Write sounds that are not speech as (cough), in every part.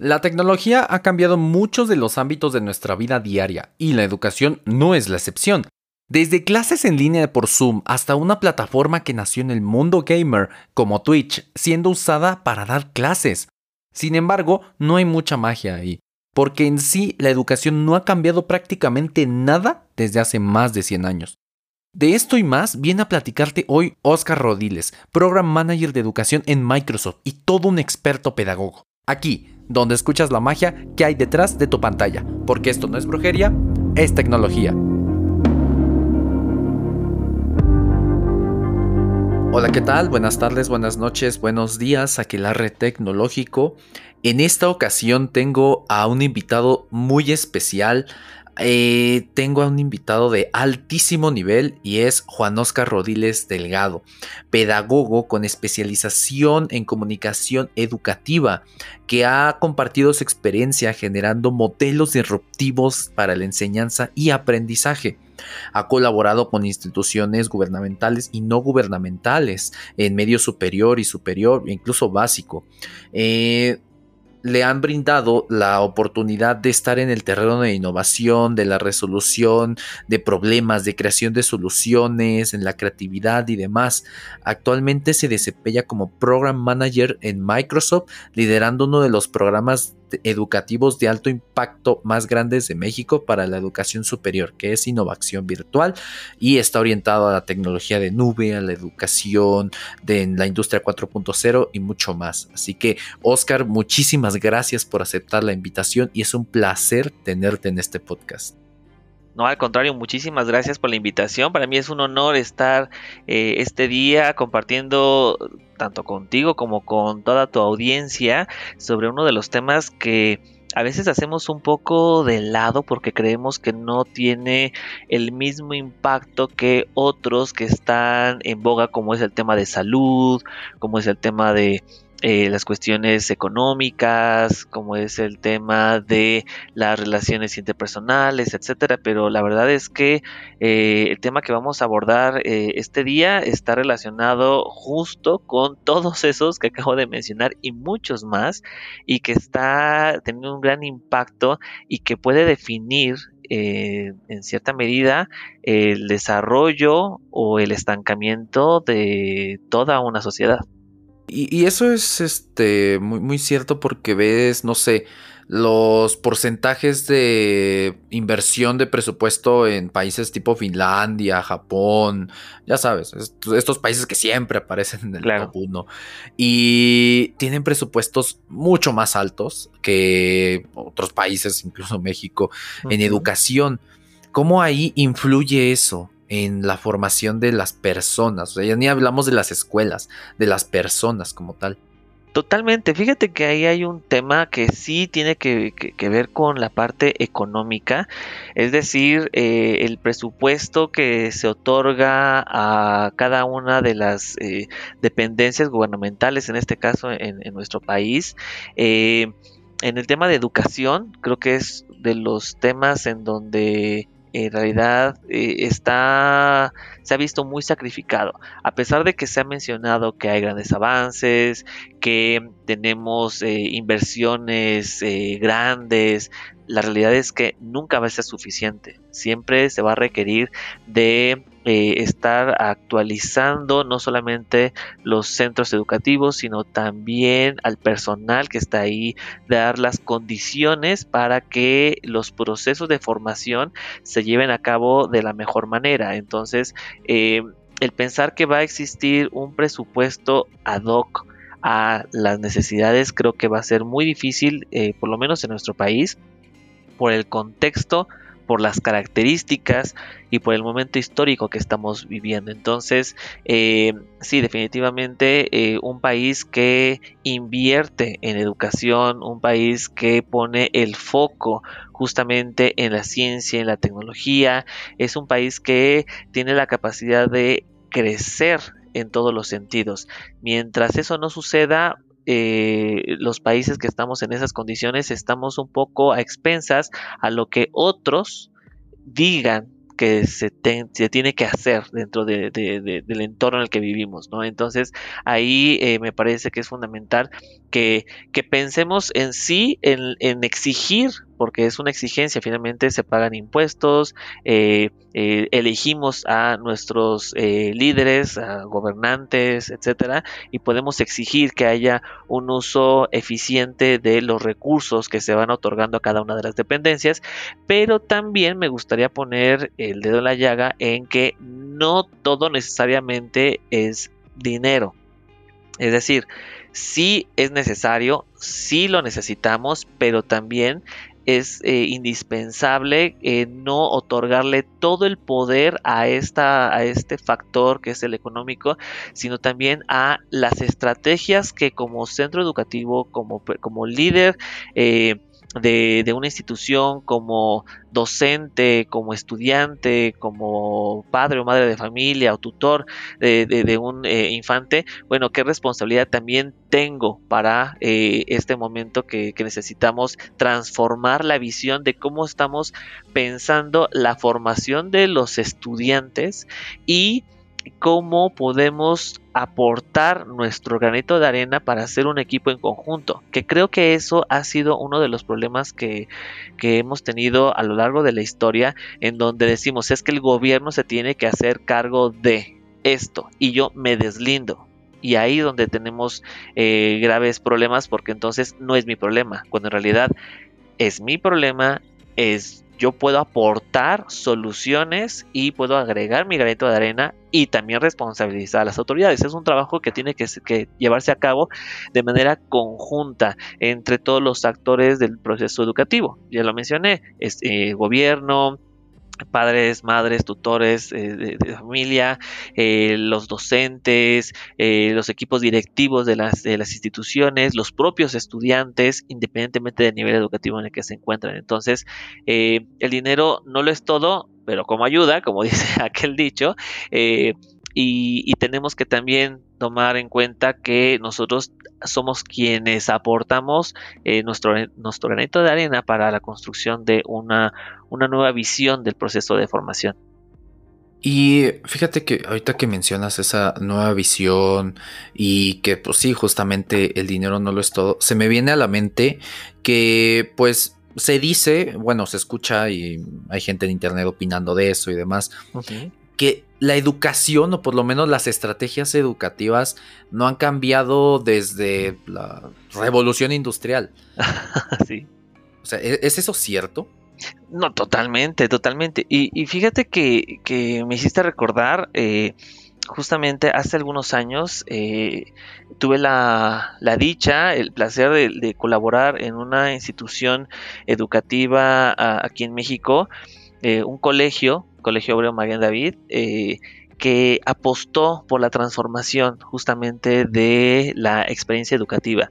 La tecnología ha cambiado muchos de los ámbitos de nuestra vida diaria y la educación no es la excepción. Desde clases en línea por Zoom hasta una plataforma que nació en el mundo gamer como Twitch, siendo usada para dar clases. Sin embargo, no hay mucha magia ahí, porque en sí la educación no ha cambiado prácticamente nada desde hace más de 100 años. De esto y más viene a platicarte hoy Oscar Rodiles, Program Manager de Educación en Microsoft y todo un experto pedagogo. Aquí, donde escuchas la magia que hay detrás de tu pantalla, porque esto no es brujería, es tecnología. Hola, ¿qué tal? Buenas tardes, buenas noches, buenos días, Aquelarre Tecnológico. En esta ocasión tengo a un invitado muy especial, eh, tengo a un invitado de altísimo nivel y es Juan Oscar Rodiles Delgado, pedagogo con especialización en comunicación educativa, que ha compartido su experiencia generando modelos disruptivos para la enseñanza y aprendizaje. Ha colaborado con instituciones gubernamentales y no gubernamentales en medio superior y superior, incluso básico. Eh, le han brindado la oportunidad de estar en el terreno de innovación, de la resolución de problemas, de creación de soluciones, en la creatividad y demás. Actualmente se desempeña como Program Manager en Microsoft, liderando uno de los programas educativos de alto impacto más grandes de México para la educación superior, que es innovación virtual y está orientado a la tecnología de nube, a la educación, de la industria 4.0 y mucho más. Así que, Oscar, muchísimas gracias por aceptar la invitación y es un placer tenerte en este podcast. No, al contrario, muchísimas gracias por la invitación. Para mí es un honor estar eh, este día compartiendo tanto contigo como con toda tu audiencia sobre uno de los temas que a veces hacemos un poco de lado porque creemos que no tiene el mismo impacto que otros que están en boga como es el tema de salud, como es el tema de eh, las cuestiones económicas, como es el tema de las relaciones interpersonales, etcétera. Pero la verdad es que eh, el tema que vamos a abordar eh, este día está relacionado justo con (laughs) todos esos que acabo de mencionar y muchos más, y que está teniendo un gran impacto y que puede definir en cierta medida el desarrollo o el estancamiento de toda una sociedad. Y, eso es este muy, muy cierto porque ves, no sé, los porcentajes de inversión de presupuesto en países tipo Finlandia, Japón, ya sabes, estos países que siempre aparecen en el top 1 y tienen presupuestos mucho más altos que otros países, incluso México, en educación. ¿Cómo ahí influye eso? En la formación de las personas. O sea, ya ni hablamos de las escuelas, de las personas como tal. Totalmente, fíjate que ahí hay un tema que sí tiene que, ver con la parte económica, es decir, eh, el presupuesto que se otorga a cada una de las eh, dependencias gubernamentales, en este caso en, nuestro país. Eh, en el tema de educación, creo que es de los temas en donde en realidad eh, está se ha visto muy sacrificado a pesar de que se ha mencionado que hay grandes avances que tenemos eh, inversiones eh, grandes la realidad es que nunca va a ser suficiente siempre se va a requerir de eh, estar actualizando no solamente los centros educativos, sino también al personal que está ahí, dar las condiciones para que los procesos de formación se lleven a cabo de la mejor manera. Entonces, eh, el pensar que va a existir un presupuesto ad hoc a las necesidades creo que va a ser muy difícil, eh, por lo menos en nuestro país, por el contexto por las características y por el momento histórico que estamos viviendo. Entonces, eh, sí, definitivamente un país que invierte en educación, un país que pone el foco justamente en la ciencia, en la tecnología, es un país que tiene la capacidad de crecer en todos los sentidos. Mientras eso no suceda, eh, los países que estamos en esas condiciones estamos un poco a expensas a lo que otros digan que se, tiene que hacer dentro del entorno en el que vivimos, ¿no? Entonces ahí eh, me parece que es fundamental que, pensemos en sí, en exigir porque es una exigencia, finalmente se pagan impuestos, eh, eh, elegimos a nuestros eh, líderes, gobernantes, etcétera, y podemos exigir que haya un uso eficiente de los recursos que se van otorgando a cada una de las dependencias, pero también me gustaría poner el dedo en la llaga en que no todo necesariamente es dinero. Es decir, sí es necesario, sí lo necesitamos, pero también es eh, indispensable eh, no otorgarle todo el poder a, esta, a este factor que es el económico, sino también a las estrategias que como centro educativo, como, como líder, eh, de, una institución como docente, como estudiante, como padre o madre de familia o tutor de, un eh, infante, bueno, qué responsabilidad también tengo para eh, este momento que, que necesitamos transformar la visión de cómo estamos pensando la formación de los estudiantes y cómo podemos aportar nuestro granito de arena para hacer un equipo en conjunto, que creo que eso ha sido uno de los problemas que, hemos tenido a lo largo de la historia, en donde decimos es que el gobierno se tiene que hacer cargo de esto y yo me deslindo. Y ahí donde tenemos eh, graves problemas porque entonces no es mi problema, cuando en realidad es mi problema, es yo puedo aportar soluciones y puedo agregar mi granito de arena y también responsabilizar a las autoridades. Es un trabajo que tiene que, llevarse a cabo de manera conjunta entre todos los actores del proceso educativo. Ya lo mencioné, es, eh, gobierno, padres, madres, tutores eh, de, familia, eh, los docentes, eh, los equipos directivos de las, de las instituciones, los propios estudiantes, independientemente del nivel educativo en el que se encuentran. Entonces, el dinero no lo es todo, pero como ayuda, como (laughs) dice aquel dicho, y, tenemos que también tomar en cuenta que nosotros somos quienes aportamos eh, nuestro, nuestro granito de arena para la construcción de una, una nueva visión del proceso de formación. Y fíjate que ahorita que mencionas esa nueva visión y que pues sí, justamente el dinero no lo es todo, se me viene a la mente que pues se dice, bueno, se escucha y hay gente en internet opinando de eso y demás, que la educación o por lo menos las estrategias educativas no han cambiado desde la revolución industrial. (laughs) sí. O sea, ¿e-, ¿es eso cierto? No, totalmente, totalmente. Y, fíjate que, me hiciste recordar, eh, justamente hace algunos años eh, tuve la, dicha, el placer de, colaborar en una institución educativa aquí en México, eh, un colegio Colegio Obrero María David, eh, que apostó por la transformación justamente de la experiencia educativa.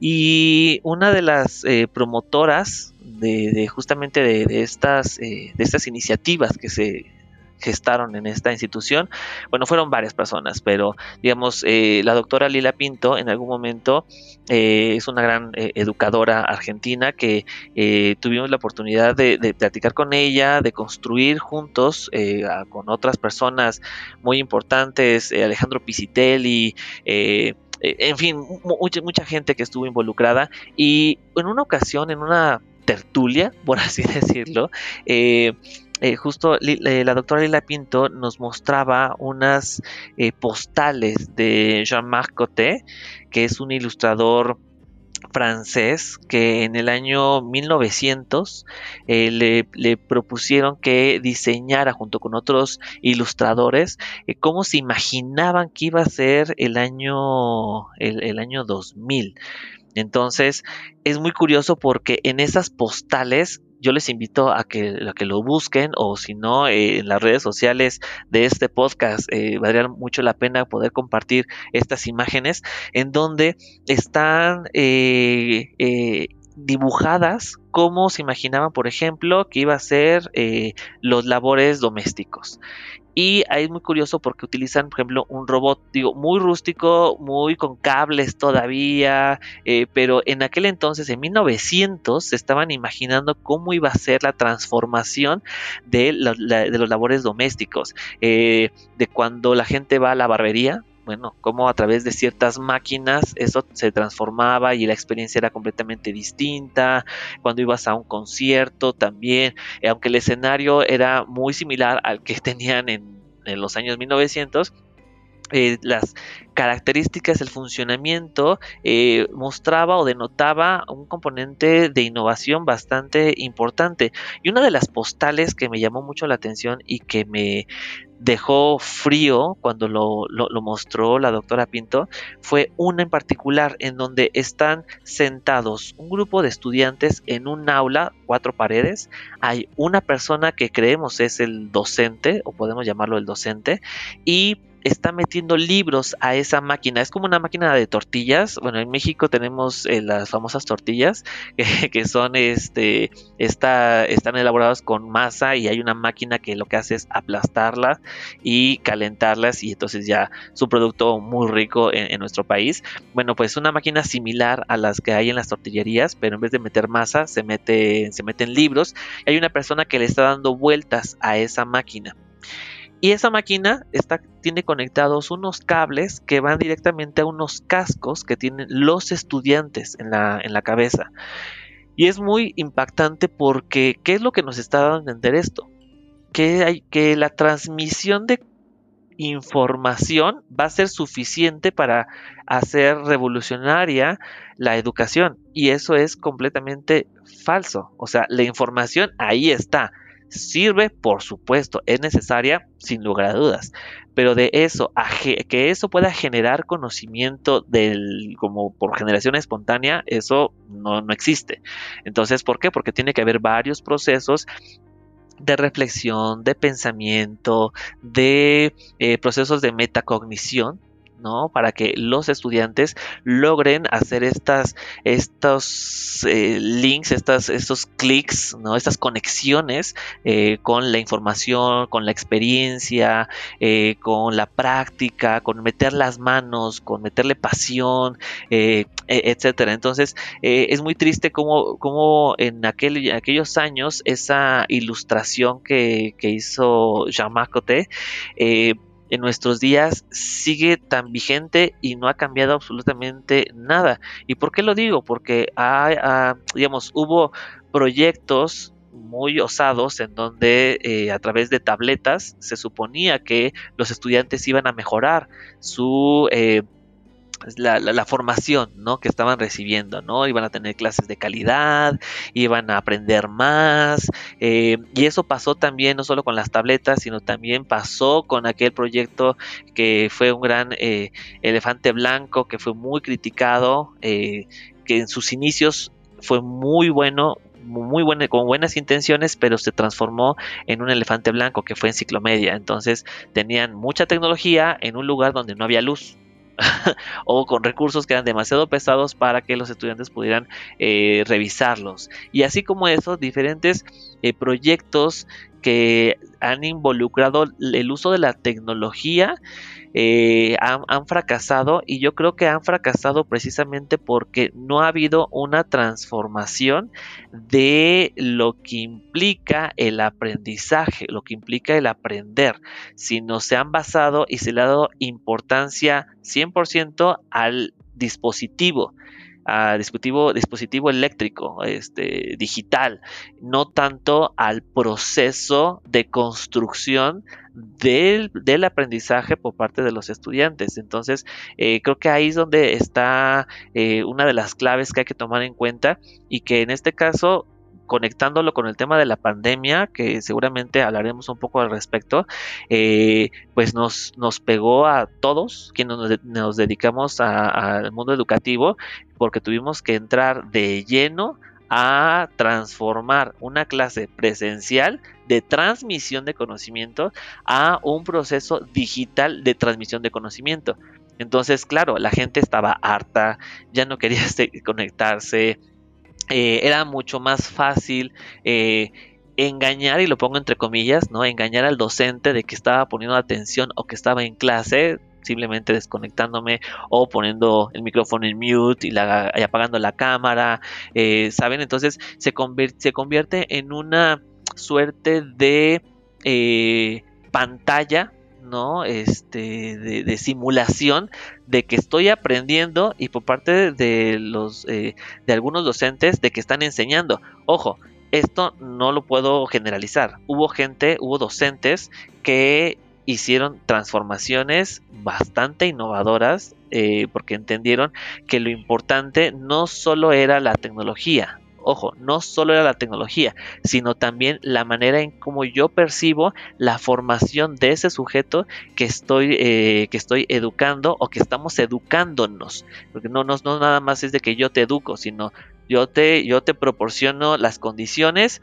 Y una de las eh, promotoras de, justamente de, estas, eh, de estas iniciativas que se gestaron en esta institución. Bueno, fueron varias personas, pero digamos, eh, la doctora Lila Pinto en algún momento eh, es una gran eh, educadora argentina que tuvimos la oportunidad de, platicar con ella, de construir juntos con otras personas muy importantes, Alejandro Pisitelli, en fin, mucha, mucha gente que estuvo involucrada y en una ocasión, en una tertulia, (laughs) por así decirlo, eh, eh, justo eh, la doctora Lila Pinto nos mostraba unas eh, postales de Jean-Marc Coté, que es un ilustrador francés que en el año 1900 le, propusieron que diseñara junto con otros ilustradores cómo se imaginaban que iba a ser el año, el año 2000. Entonces es muy curioso porque en esas postales yo les invito a que, lo busquen o si no, eh, en las redes sociales de este podcast eh, valdría mucho la pena poder compartir estas imágenes en donde están eh, dibujadas como se imaginaban, por ejemplo, que iba a ser eh, los labores domésticos. Y ahí es muy curioso porque utilizan, por ejemplo, un robot, digo, muy rústico, muy con cables todavía, eh, pero en aquel entonces, en 1900, se estaban imaginando cómo iba a ser la transformación de, de los labores domésticos, eh, de cuando la gente va a la barbería, bueno, cómo a través de ciertas máquinas eso se transformaba y la experiencia era completamente distinta. Cuando ibas a un concierto también, eh, aunque el escenario era muy similar al que (laughs) tenían en, los años 1900, eh, las características, el funcionamiento eh, mostraba o denotaba un componente de innovación bastante importante. Y una de las postales que me llamó mucho la atención y que me dejó frío cuando lo, mostró la doctora Pinto fue una en particular en donde están sentados un grupo de estudiantes en un aula, cuatro paredes, hay una persona que creemos es el docente o podemos llamarlo el docente y está metiendo libros a esa máquina. Es como una máquina de tortillas. Bueno, en México tenemos eh, las famosas tortillas (laughs) que, son este, está, están elaboradas con masa y hay una máquina que lo que hace es aplastarlas y calentarlas y entonces ya su producto muy rico en, nuestro país. Bueno, pues una máquina similar a las que hay en las tortillerías, pero en vez de meter masa se mete, se meten libros. Y hay una persona que le está dando vueltas a esa máquina. Y esa máquina está, tiene conectados unos cables que van directamente a unos cascos que tienen los estudiantes en la, en la cabeza. Y es muy impactante porque, ¿qué es lo que nos está dando a entender esto? Que, hay, que la transmisión de información va a ser suficiente para hacer revolucionaria la educación. Y eso es completamente falso. O sea, la información ahí está Sirve, por supuesto, es necesaria, sin lugar a dudas, pero de eso, a que eso pueda generar conocimiento del, como por generación espontánea, eso no, no existe. Entonces, ¿por qué? Porque tiene que haber varios procesos de reflexión, de pensamiento, de eh, procesos de metacognición ¿no? Para que los estudiantes logren hacer estas, estos eh, links, estas, estos clics, ¿no? Estas conexiones eh, con la información, con la experiencia, eh, con la práctica, con meter las manos, con meterle pasión, e, etcétera. Entonces, es muy triste como, como en aquel, aquellos años esa ilustración que, que hizo Jean Macote, en nuestros días sigue tan vigente y no ha cambiado absolutamente nada. ¿Y por qué lo digo? Porque digamos, hubo proyectos muy osados en donde eh, a través de tabletas se suponía que los estudiantes iban a mejorar su eh, la, formación ¿no? que estaban recibiendo, ¿no? Iban a tener clases de calidad, iban a aprender más, eh, y eso pasó también no solo con las tabletas, sino también pasó con aquel proyecto que fue un gran eh, elefante blanco, que fue muy criticado, eh, que en sus inicios fue muy bueno, muy bueno, con buenas intenciones, pero se transformó en un elefante blanco que fue enciclomedia. Entonces tenían mucha tecnología en un lugar donde no había luz. (laughs) o con recursos que eran demasiado pesados para que los estudiantes pudieran eh, revisarlos. Y así como eso, diferentes eh, proyectos que han involucrado el uso de la tecnología eh, han, fracasado y yo creo que han fracasado precisamente porque no ha habido una transformación de lo que implica el aprendizaje, lo que implica el aprender, sino se han basado y se le ha dado importancia 100% al dispositivo a dispositivo, dispositivo eléctrico, este, digital, no tanto al proceso de construcción del, del, aprendizaje por parte de los estudiantes. Entonces, eh, creo que ahí es donde está eh, una de las claves que hay que tomar en cuenta y que en este caso conectándolo con el tema de la pandemia, que seguramente hablaremos un poco al respecto, eh, pues nos, nos pegó a todos quienes nos, dedicamos al mundo educativo, porque tuvimos que entrar de lleno a transformar una clase presencial de transmisión de conocimiento a un proceso digital de transmisión de conocimiento. Entonces, claro, la gente estaba harta, ya no quería (laughs) conectarse, eh, era mucho más fácil eh, engañar, y lo pongo entre comillas, ¿no? Engañar al docente de que estaba poniendo atención o que estaba en clase, simplemente desconectándome o poniendo el micrófono en mute y, apagando la cámara, eh, ¿saben? Entonces se, se convierte en una suerte de pantalla ¿no? Este, de, simulación de que estoy aprendiendo y por parte de los, eh, de algunos docentes de que están enseñando. Ojo, esto no lo puedo generalizar. Hubo gente, hubo docentes que hicieron transformaciones bastante innovadoras eh, porque entendieron que lo importante no solo era la tecnología, ojo, no solo era la tecnología, sino también la manera en cómo yo percibo la formación de ese sujeto que estoy, eh, que estoy educando o que estamos educándonos. Porque no, no, no nada más es de que yo te educo, sino yo te, yo te proporciono las condiciones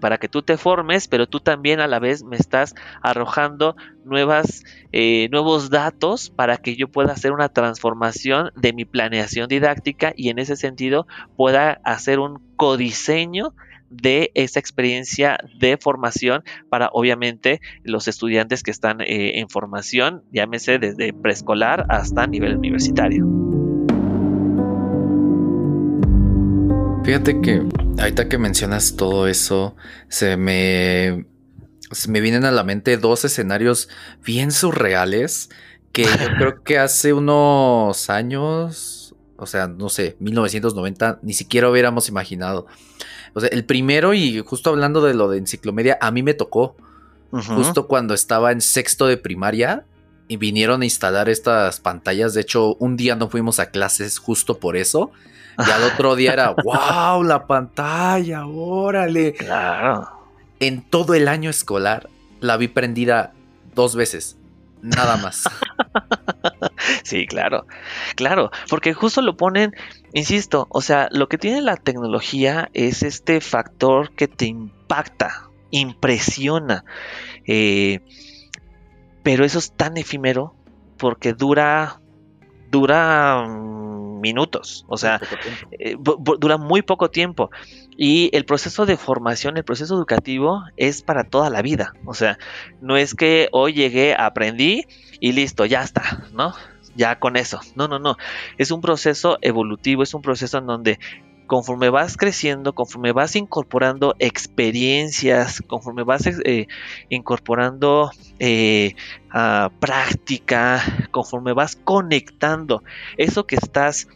para que tú te formes, pero tú también a la vez me estás arrojando nuevas, eh, nuevos datos para que yo pueda hacer una transformación de mi planeación didáctica y en ese sentido pueda hacer un codiseño de esa experiencia de formación para obviamente los estudiantes que están eh, en formación, llámese desde preescolar hasta nivel universitario. Fíjate que ahorita que mencionas todo eso, se me, se me vienen a la mente dos escenarios bien surreales que yo creo (laughs) que hace unos años, o sea, no sé, 1990, ni siquiera hubiéramos imaginado. O sea, el primero, y justo hablando de lo de enciclomedia, a mí me tocó. Justo cuando estaba en sexto de primaria, y vinieron a instalar estas pantallas. De hecho, un día no fuimos a clases justo por eso. Y al otro día era, (laughs) wow, la pantalla, órale. Claro. En todo el año escolar la vi prendida dos veces, nada más. (laughs) sí, claro, claro, porque justo lo ponen, insisto, o sea, lo que tiene la tecnología es este factor que te impacta, impresiona, eh, pero eso es tan efímero porque dura, dura minutos, o sea, eh, dura muy poco tiempo. Y el proceso de formación, el proceso educativo es para toda la vida. O sea, no es que hoy llegué, aprendí y listo, ya está, ¿no? Ya con eso. No, no, no. Es un proceso evolutivo, es un proceso en donde conforme vas creciendo, conforme vas incorporando experiencias, conforme vas eh, incorporando eh, práctica, conforme vas conectando eso que estás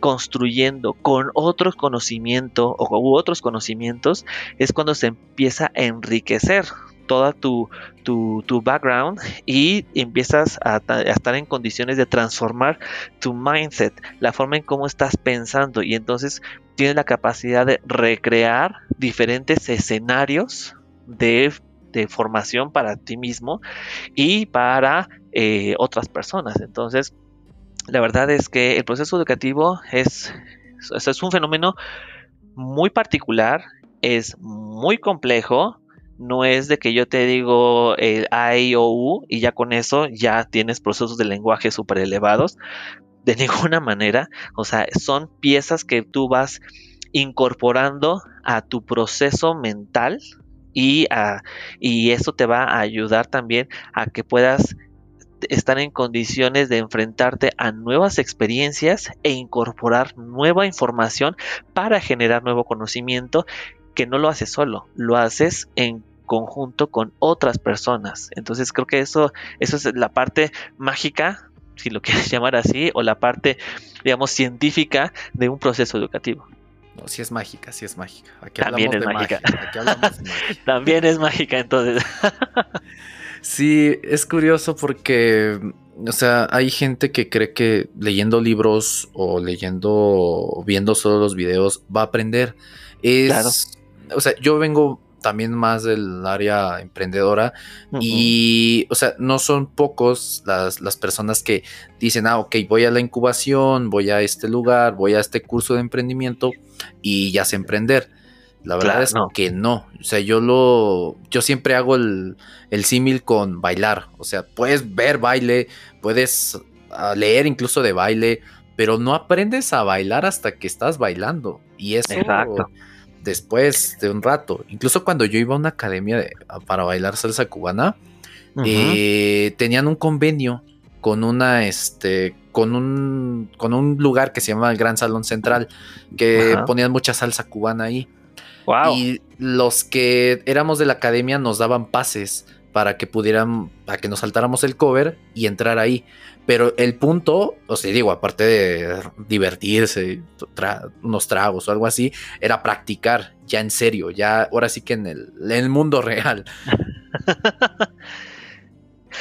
construyendo con otro conocimiento o otros conocimientos, es cuando se empieza a enriquecer toda tu, tu, background y empiezas a, estar en condiciones de transformar tu mindset, la forma en cómo estás pensando y entonces tienes la capacidad de recrear diferentes escenarios de, formación para ti mismo y para eh, otras personas. Entonces, la verdad es que el proceso educativo es, es un fenómeno muy particular, es muy complejo, no es de que yo te digo el A, I, O, U y ya con eso ya tienes procesos de lenguaje súper elevados. De (laughs) ninguna manera. O sea, son piezas que tú vas incorporando a tu proceso mental y, y eso te va a ayudar también a que puedas estar en condiciones de enfrentarte a nuevas experiencias e incorporar nueva información para generar nuevo conocimiento que no lo haces solo, lo haces en conjunto con otras personas. Entonces creo que eso, eso es la parte mágica, si lo (laughs) quieres llamar así, o la parte, digamos, científica de un proceso educativo. No, sí es mágica, sí es mágica. También es mágica. (laughs) También es mágica, entonces. (laughs) sí, es curioso porque, o sea, hay gente que cree que leyendo libros o leyendo, viendo solo los videos va a aprender. Es, o sea, yo vengo también más del área emprendedora y, o sea, no son pocos las, las, personas que dicen, ah, ok, voy a la incubación, voy a este lugar, voy a este curso de emprendimiento y ya sé emprender. La verdad es que no. O sea, yo lo. Yo siempre hago el, el símil con bailar. O sea, puedes ver baile, puedes ah, leer incluso de baile, pero no aprendes a bailar hasta que estás bailando. Y eso después de un rato. Incluso cuando yo iba a una academia para bailar salsa cubana, eh, tenían un convenio con una, este, con un, con un lugar que se llama el Gran Salón Central, que ponían mucha salsa cubana ahí. Y los que éramos de la academia nos daban pases para que pudieran, para que nos saltáramos el cover y entrar ahí. Pero el punto, o sea, digo, aparte de divertirse, unos tragos o algo así, era practicar ya en serio, ya ahora sí que en el, en el mundo real. (laughs)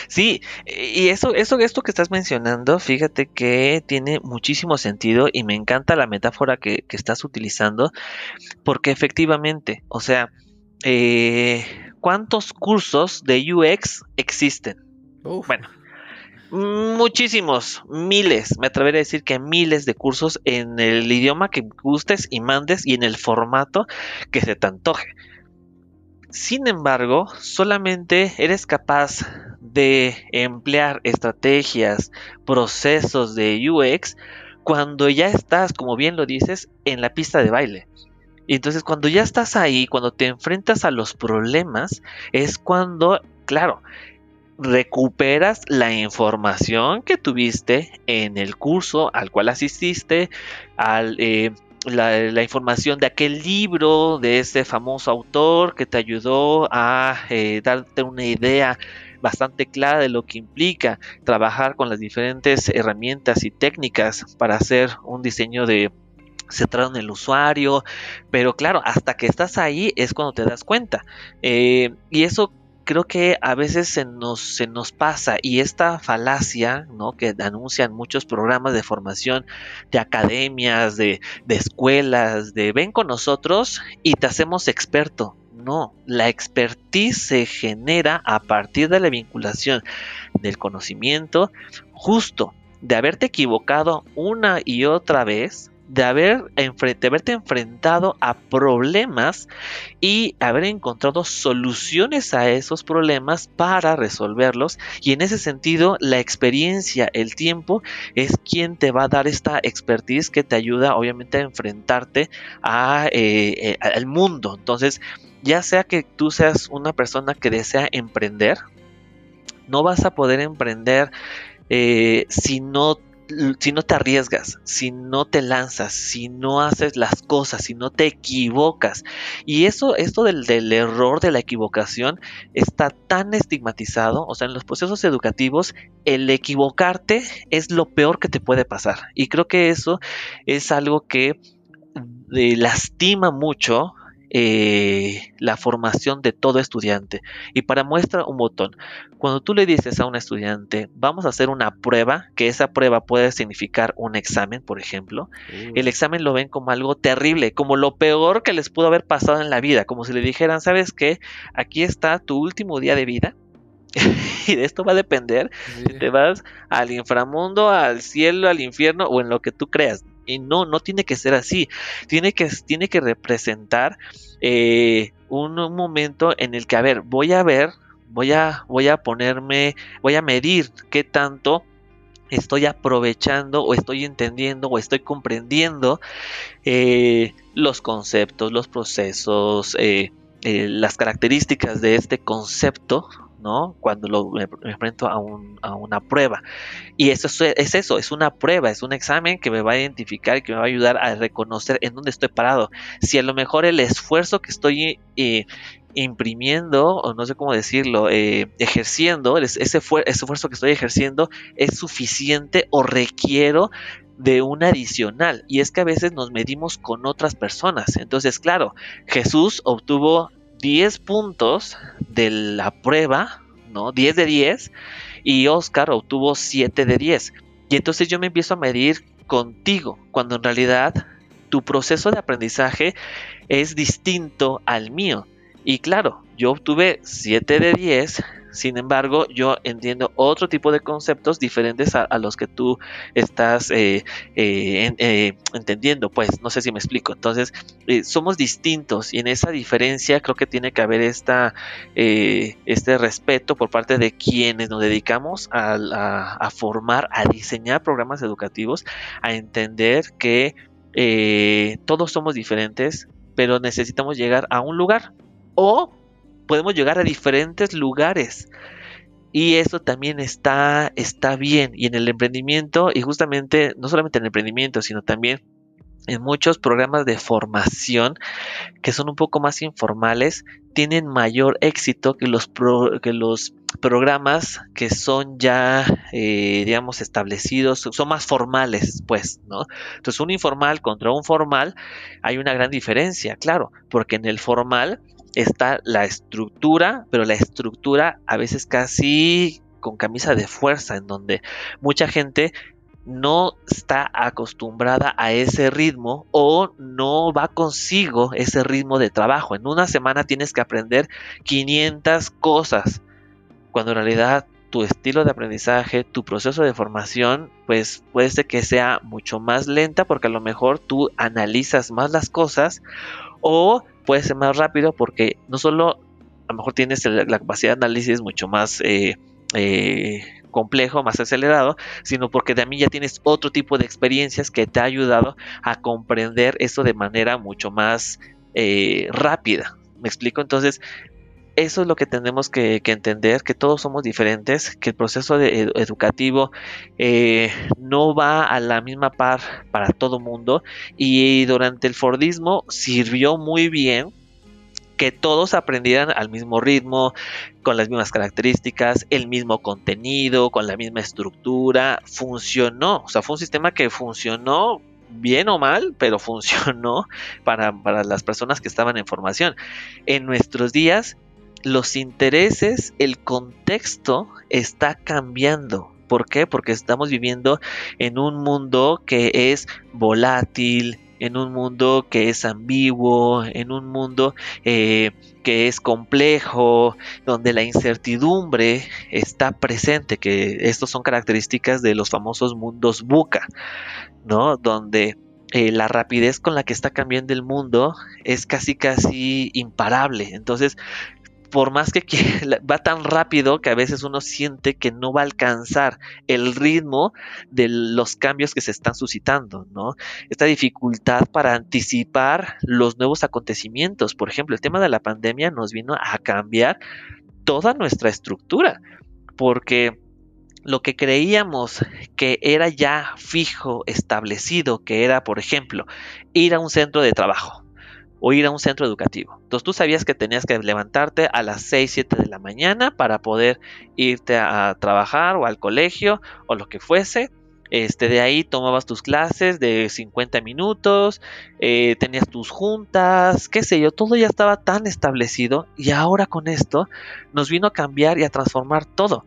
Sí, y eso, eso, esto que estás mencionando, fíjate que tiene muchísimo sentido y me encanta la metáfora que, estás utilizando, porque efectivamente, o sea, eh, ¿cuántos cursos de UX existen? Bueno, muchísimos, miles, me atrevería a decir que miles de cursos en el idioma que gustes y mandes y en el formato que se te antoje. Sin embargo, solamente eres capaz de emplear estrategias, procesos de UX cuando ya estás, como bien lo dices, en la pista de baile. Y entonces cuando ya estás ahí, cuando te enfrentas a los problemas, es cuando, claro, recuperas la información que tuviste en el curso al cual asististe, eh, la, información de aquel libro, de ese famoso autor que te ayudó a eh, darte una idea bastante clara de lo que implica trabajar con las diferentes herramientas y técnicas para hacer un diseño de centrado en el usuario, pero claro, hasta que estás ahí es cuando te das cuenta. Eh, y eso creo que a veces se nos, se nos pasa y esta falacia ¿no? que anuncian muchos programas de formación de academias, de, de escuelas, de ven con nosotros y te hacemos experto. No, la expertise se genera a partir de la vinculación del conocimiento justo de haberte equivocado una y otra vez de, haber haberte enfrentado a problemas y haber encontrado soluciones a esos problemas para resolverlos. Y en ese sentido, la experiencia, el tiempo, es quien te va a dar esta expertise que te ayuda obviamente a enfrentarte a, eh, eh, al mundo. Entonces, ya sea que tú seas una persona que desea emprender, no vas a poder emprender eh, si no si no te arriesgas, si no te lanzas, si no haces las cosas, si no te equivocas. Y eso, esto del, error, de la equivocación, está tan estigmatizado. O sea, en los procesos educativos, el equivocarte es lo peor que te puede pasar. Y creo que eso es algo que eh, lastima mucho eh, la formación de todo estudiante. Y para muestra un botón, cuando tú le dices a un estudiante, vamos a hacer una prueba, que esa prueba puede significar un examen, por ejemplo, el examen lo ven como algo terrible, como lo peor que les pudo haber pasado en la vida, como si le dijeran, ¿sabes qué? Aquí está tu último día de vida. (laughs) y de esto va a depender si te vas al inframundo, al cielo, al infierno o en lo que tú creas. Y no, no tiene que ser así. Tiene que, tiene que representar eh, un, momento en el que, a ver, voy a ver, voy a, voy a ponerme, voy a medir qué tanto estoy aprovechando o estoy entendiendo o estoy comprendiendo eh, los conceptos, los procesos, eh, las características de este concepto ¿no? Cuando lo, me, enfrento a, una prueba. Y eso es, eso, es una prueba, es un examen que me va a identificar y que me va a ayudar a reconocer en dónde estoy parado. Si a lo mejor el esfuerzo que estoy eh, imprimiendo, o no sé cómo decirlo, eh, ejerciendo, ese esfuerzo que estoy ejerciendo es suficiente o requiero de un adicional. Y es que a veces nos medimos con otras personas. Entonces, claro, Jesús obtuvo 10 puntos de la prueba, ¿no? 10 de 10 y Oscar obtuvo 7 de 10. Y entonces yo me empiezo a medir contigo, cuando en realidad tu proceso de aprendizaje es distinto al mío. Y claro, yo obtuve 7 de 10 sin embargo, yo entiendo otro tipo de conceptos diferentes a, los que tú estás eh, eh, eh, entendiendo, pues no sé si me explico. Entonces, somos distintos y en esa diferencia creo que tiene que haber esta, este respeto por parte de quienes nos dedicamos a, formar, a diseñar programas educativos, a entender que todos somos diferentes, pero necesitamos llegar a un lugar o podemos llegar a diferentes lugares. Y eso también está, está bien. Y en el emprendimiento, y justamente no solamente en el emprendimiento, sino también en muchos programas de formación que son un poco más informales, tienen mayor éxito que los, que los programas que son ya, eh, digamos, establecidos, son más formales, pues, ¿no? Entonces, un informal contra un formal, hay una gran diferencia, claro, porque en el formal está la estructura, pero la estructura a veces casi con camisa de fuerza, en donde mucha gente no está acostumbrada a ese ritmo o no va consigo ese ritmo de trabajo. En una semana tienes que aprender 500 cosas, cuando en realidad tu estilo de aprendizaje, tu proceso de formación, pues puede ser que sea mucho más lenta porque a lo mejor tú analizas más las cosas o puede ser más rápido porque no solo a lo mejor tienes la capacidad de análisis mucho más eh, eh, complejo, más acelerado, sino porque mí ya tienes otro tipo de experiencias que te ha ayudado a comprender eso de manera mucho más eh, rápida. ¿Me explico? Entonces, eso es lo que tenemos que, entender, que todos somos diferentes, que el proceso educativo eh, no va a la misma par para todo mundo y durante el Fordismo sirvió muy bien que todos aprendieran al mismo ritmo, con las mismas características, el mismo contenido, con la misma estructura, funcionó, o sea, fue un sistema que funcionó bien o mal, pero (laughs) funcionó para, para las personas que estaban en formación. En nuestros días los intereses, el contexto está cambiando. ¿Por qué? Porque estamos viviendo en un mundo que es volátil, en un mundo que es ambiguo, en un mundo eh, que es complejo, donde la incertidumbre está presente, que estos son características de los famosos mundos buca, ¿no? Donde eh, la rapidez con la que está cambiando el mundo es casi casi imparable. Entonces, por más que (laughs) va tan rápido que a veces uno siente que no va a alcanzar el ritmo de los cambios que se están suscitando, ¿no? Esta dificultad para anticipar los nuevos acontecimientos. Por ejemplo, el tema de la pandemia nos vino a cambiar toda nuestra estructura, porque lo que creíamos que era ya fijo, establecido, que era, por ejemplo, ir a un centro de trabajo, o ir a un centro educativo. Entonces tú sabías que tenías que levantarte a las 6, 7 de la mañana para poder irte a trabajar o al colegio o lo que fuese. Este, de ahí tomabas tus clases de 50 minutos, eh, tenías tus juntas, qué sé yo, todo ya estaba tan establecido y ahora con esto nos vino a cambiar y a transformar todo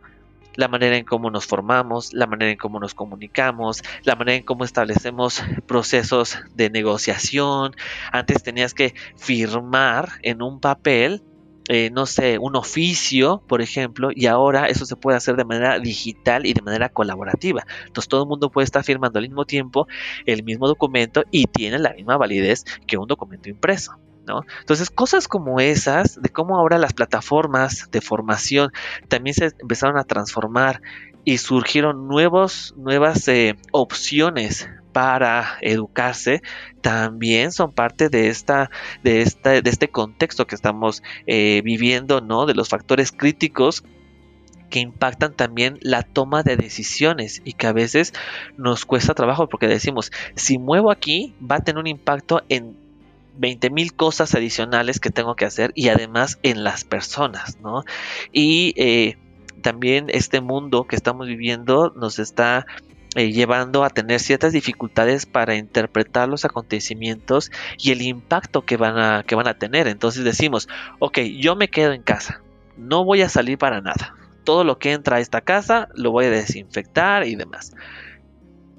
la manera en cómo nos formamos, la manera en cómo nos comunicamos, la manera en cómo establecemos procesos de negociación. Antes tenías que firmar en un papel eh, no sé, un oficio, por ejemplo, y ahora eso se puede hacer de manera digital y de manera colaborativa. Entonces todo el mundo puede estar firmando al mismo tiempo el mismo documento y tiene la misma validez que un documento impreso. Entonces, cosas como esas, de cómo ahora las plataformas de formación también se empezaron a transformar y surgieron nuevos, nuevas eh, opciones para educarse también son parte de esta de esta de este contexto que estamos eh, viviendo no de los factores críticos que impactan también la toma de decisiones y que a veces nos cuesta trabajo porque decimos si muevo aquí va a tener un impacto en 20 mil cosas adicionales que tengo que hacer y además en las personas, ¿no? Y eh, también este mundo que estamos viviendo nos está eh, llevando a tener ciertas dificultades para interpretar los acontecimientos y el impacto que van a, que van a tener. Entonces decimos, ok, yo me quedo en casa, no voy a salir para nada. Todo lo que entra a esta casa lo voy a desinfectar y demás.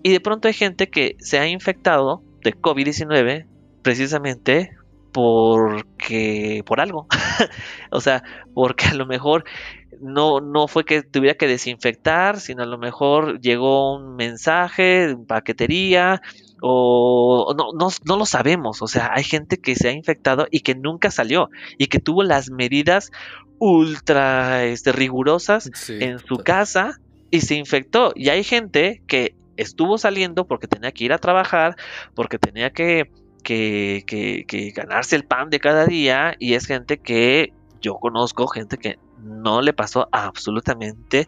Y de pronto hay gente que se ha infectado de COVID-19 precisamente porque por algo. (laughs) o sea, porque a lo mejor no, no fue que tuviera que desinfectar, sino a lo mejor llegó un mensaje, paquetería, o no, no, no, lo sabemos. O sea, hay gente que se ha infectado y que nunca salió y que tuvo las medidas ultra este, rigurosas en su casa y se infectó. Y hay gente que estuvo saliendo porque tenía que ir a trabajar, porque tenía que, que, que, ganarse el pan de cada día y es gente que yo conozco, gente que no le pasó absolutamente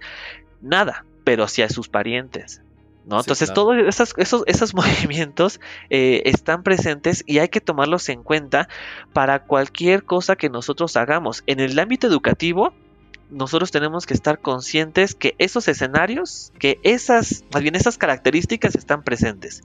nada, pero sí a sus parientes. ¿no? Entonces todos esos, esos, esos (laughs) movimientos eh, están presentes y hay que tomarlos en cuenta para cualquier cosa que nosotros hagamos. En el ámbito educativo, nosotros tenemos que estar conscientes que esos escenarios, que esas, más bien esas características están presentes.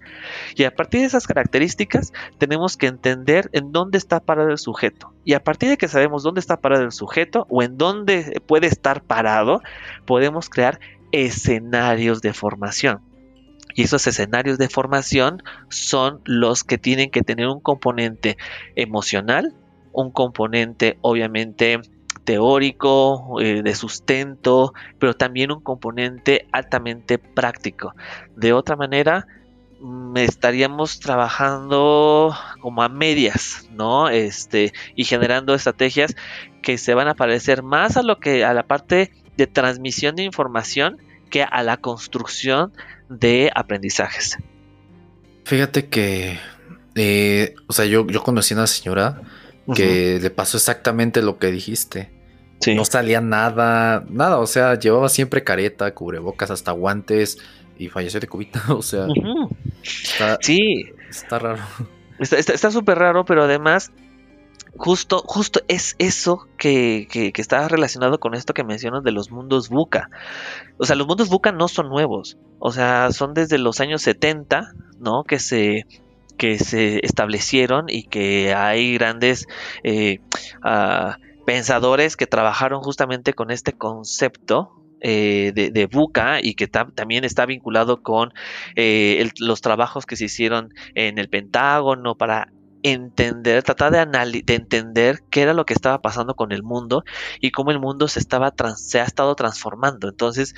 Y a partir de esas características tenemos que entender en dónde está parado el sujeto. Y a partir de que sabemos dónde está parado el sujeto o en dónde puede estar parado, podemos crear escenarios de formación. Y esos escenarios de formación son los que tienen que tener un componente emocional, un componente obviamente teórico, eh, de sustento, pero también un componente altamente práctico. De otra manera, mm, estaríamos trabajando como a medias, ¿no? Este, y generando estrategias que se van a parecer más a lo que a la parte de transmisión de información que a la construcción de aprendizajes. Fíjate que, eh, o sea, yo, yo conocí a una señora que le pasó exactamente lo que dijiste. No salía nada, nada, o sea, llevaba siempre careta, cubrebocas, hasta guantes y falleció de cubita, (laughs) o sea. sí. Está raro. Está súper raro, pero además, justo, justo es eso que, que, está relacionado con esto que mencionas de los mundos buca. O sea, los mundos buca no son nuevos, o sea, son desde los años 70, ¿no? Que se que se establecieron y que hay grandes eh, ah, pensadores que trabajaron justamente con este concepto eh, de, de, buca y que también está vinculado con eh, los trabajos que se hicieron en el Pentágono para entender, tratar de, de, entender qué era lo que estaba pasando con el mundo y cómo el mundo se, estaba se ha estado transformando. Entonces,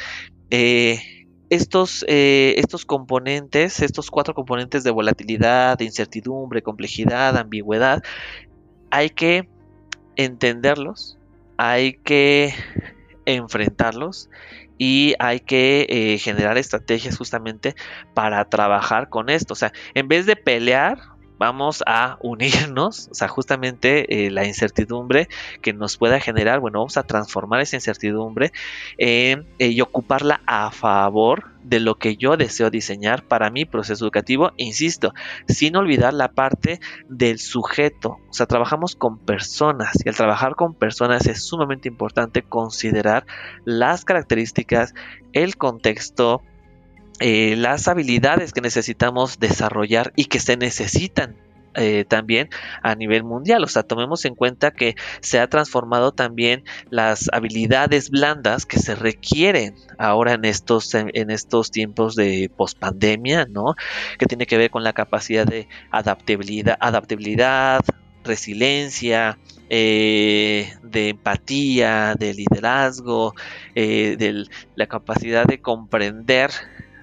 eh, estos, estos componentes, estos cuatro componentes de volatilidad, de incertidumbre, complejidad, ambigüedad, hay que entenderlos, hay que enfrentarlos y hay que eh, generar estrategias justamente para trabajar con esto. O sea, en vez de pelear vamos a unirnos, o sea, justamente eh, la incertidumbre que nos pueda generar, bueno, vamos a transformar esa incertidumbre eh, y ocuparla a favor de lo que yo deseo diseñar para mi proceso educativo, insisto, sin olvidar la parte del sujeto, o sea, trabajamos con personas y al trabajar con personas es sumamente importante considerar las características, el contexto, eh, las habilidades que necesitamos desarrollar y que se necesitan eh, también a nivel mundial. O sea, tomemos en cuenta que se ha transformado también las habilidades blandas que se requieren ahora en estos, en, estos tiempos de pospandemia, ¿no? Que tiene que ver con la capacidad de adaptabilidad, adaptabilidad resiliencia, eh, de empatía, de liderazgo, de la capacidad de comprender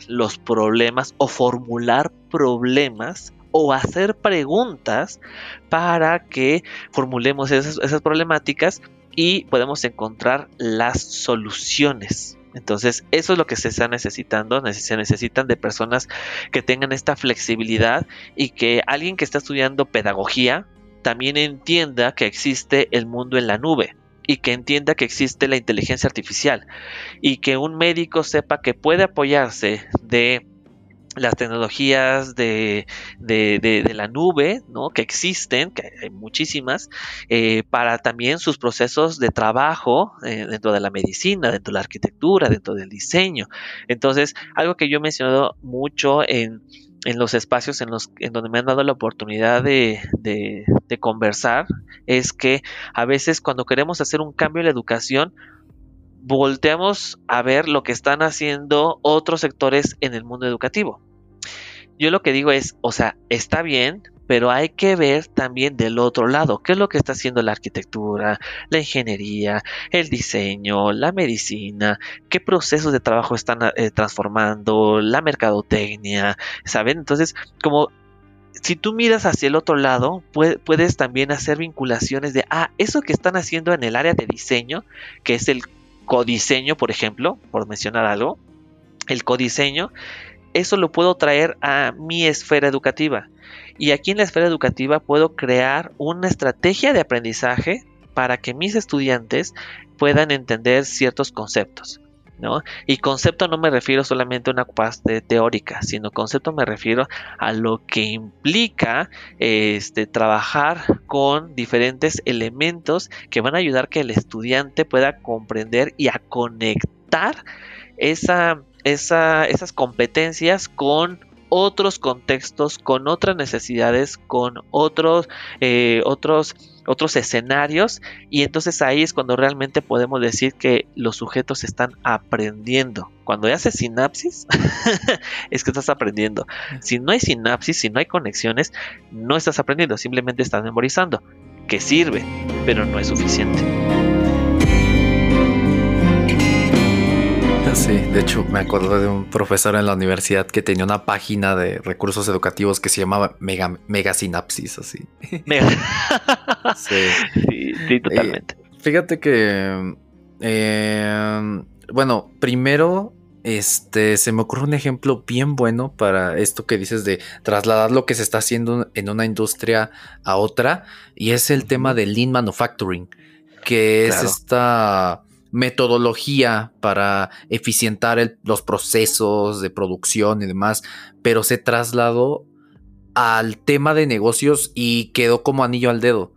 los problemas o formular problemas o hacer preguntas para que formulemos esas, problemáticas y podemos encontrar las soluciones. Entonces, eso es lo que se está necesitando. Se necesitan de personas que tengan esta flexibilidad y que alguien que está estudiando pedagogía también entienda que existe el mundo en la nube y que entienda que existe la inteligencia artificial y que un médico sepa que puede apoyarse de las tecnologías de, la nube, ¿no? Que existen, que hay muchísimas, eh, para también sus procesos de trabajo eh, dentro de la medicina, dentro de la arquitectura, dentro del diseño. Entonces, algo que yo he mencionado mucho en, en los espacios en los en donde me han dado la oportunidad de, de, conversar es que a veces cuando queremos hacer un cambio en la educación volteamos a ver lo que están haciendo otros sectores en el mundo educativo. Yo lo que digo es, o sea, está bien, pero hay que ver también del otro lado, qué es lo que está haciendo la arquitectura, la ingeniería, el diseño, la medicina, qué procesos de trabajo están eh, transformando, la mercadotecnia, ¿saben? Entonces, como si tú miras hacia el otro lado, puedes también hacer vinculaciones de, ah, eso que están haciendo en el área de diseño, que es el codiseño, por ejemplo, por mencionar algo, el codiseño eso lo puedo traer a mi esfera educativa. Y aquí en la esfera educativa puedo crear una estrategia de aprendizaje para que mis estudiantes puedan entender ciertos conceptos. ¿no? Y concepto no me refiero solamente a una parte teórica, sino concepto me refiero a lo que implica este, trabajar con diferentes elementos que van a ayudar que el estudiante pueda comprender y a conectar esa, esas competencias con otros contextos, con otras necesidades, con otros, eh, otros, otros escenarios y entonces ahí es cuando realmente podemos decir que los sujetos están aprendiendo. Cuando haces sinapsis, (laughs) es que estás aprendiendo. Si no hay sinapsis, si no hay conexiones, no estás aprendiendo, simplemente estás memorizando, que sirve, pero no es suficiente. Sí, de hecho me acuerdo de un profesor en la universidad que tenía una página de recursos educativos que se llamaba Mega, Mega (laughs) Sinapsis, así. sí. sí, totalmente. fíjate que, eh, bueno, primero, este, se me ocurre un ejemplo bien bueno para esto que dices de trasladar lo que se está haciendo en una industria a otra, y es el tema del lean manufacturing, que es esta metodología para eficientar los procesos de producción y demás, pero se trasladó al tema de negocios y quedó como anillo al dedo.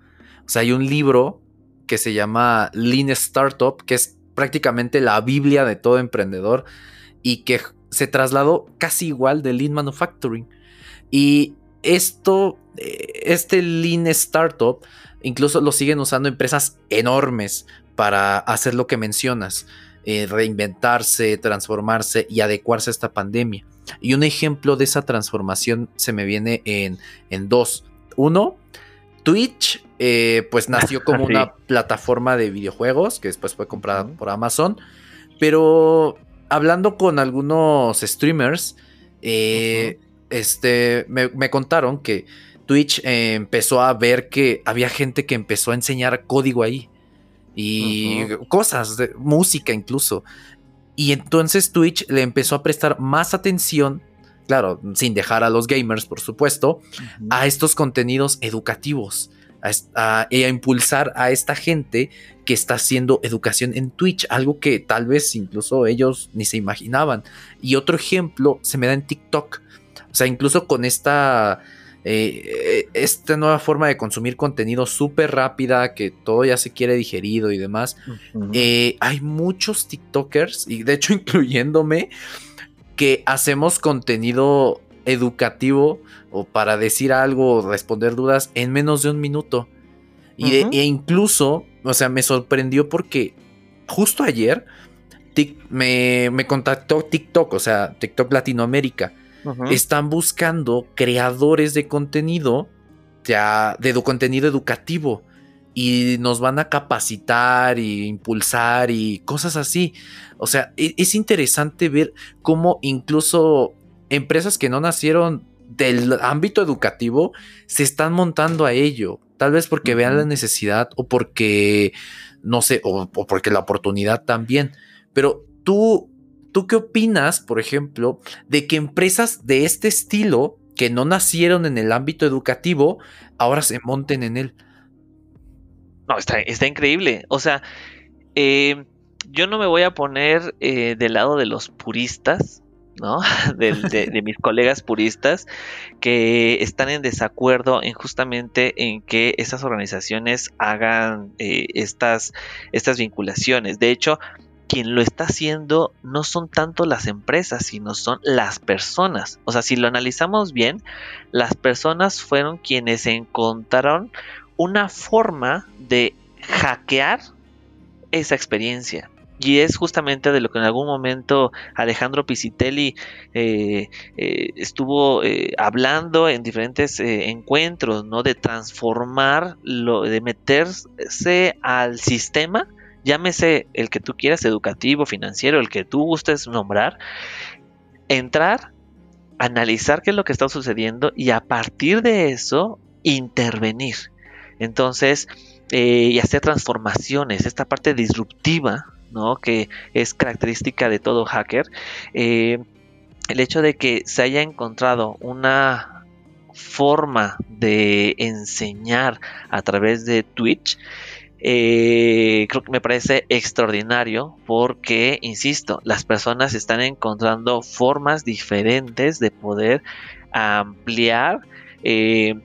O sea, hay un libro que se llama Lean Startup, que es prácticamente la Biblia de todo emprendedor y que se trasladó casi igual de Lean Manufacturing. Y esto, eh, este Lean Startup, incluso lo siguen usando empresas enormes para hacer lo que mencionas, eh, reinventarse, transformarse y adecuarse a esta pandemia. Y un ejemplo de esa transformación se me viene en, dos. Uno, Twitch, eh, pues (laughs) nació como una plataforma de videojuegos que después fue comprada por Amazon. Pero hablando con algunos streamers, eh, este, me, contaron que Twitch empezó a ver que había gente que empezó a enseñar código ahí y cosas, de música incluso. Y entonces Twitch le empezó a prestar más atención, claro, sin dejar a los gamers, por supuesto, a estos contenidos educativos. A, y a impulsar a esta gente que está haciendo educación en Twitch, algo que tal vez incluso ellos ni se imaginaban. Y otro ejemplo se me da en TikTok. O sea, incluso con esta eh, esta nueva forma de consumir contenido súper rápida, que todo ya se quiere digerido y demás. Eh, hay muchos TikTokers, y de hecho (laughs) incluyéndome, que hacemos contenido educativo o para decir algo o responder dudas en menos de un minuto. Y e incluso, o sea, me sorprendió porque justo ayer me, me contactó TikTok, o sea, TikTok Latinoamérica están buscando creadores de contenido, ya, de contenido educativo. Y nos van a capacitar e impulsar y cosas así. O sea, e, es, interesante ver cómo incluso empresas que no nacieron del ámbito educativo se están montando a ello. Tal vez porque vean la necesidad o porque, no sé, o, porque la oportunidad también. Pero tú ¿Tú qué opinas, por ejemplo, de que empresas de este estilo, que no nacieron en el ámbito educativo, ahora se monten en él? No, está, increíble. O sea, eh, yo no me voy a poner eh, del lado de los puristas, ¿no? (laughs) De, mis colegas puristas que están en desacuerdo en justamente en que esas organizaciones hagan eh, estas, estas vinculaciones. De hecho, quien lo está haciendo no son tanto las empresas, sino son las personas. O sea, si lo analizamos bien, las personas fueron quienes encontraron una forma de hackear esa experiencia. Y es justamente de lo que en algún momento Alejandro Pisitelli eh, eh, estuvo eh, hablando en diferentes encuentros, ¿no? De transformar, lo, de meterse al sistema llámese el que tú quieras, educativo, financiero, el que tú gustes nombrar, entrar, analizar qué es lo que está sucediendo y a partir de eso intervenir. Entonces, eh, y hacer transformaciones, esta parte disruptiva, ¿no? Que es característica de todo hacker. Eh, el hecho de que se haya encontrado una forma de enseñar a través de Twitch eh, creo que me parece extraordinario porque, insisto, las personas están encontrando formas diferentes de poder ampliar eh,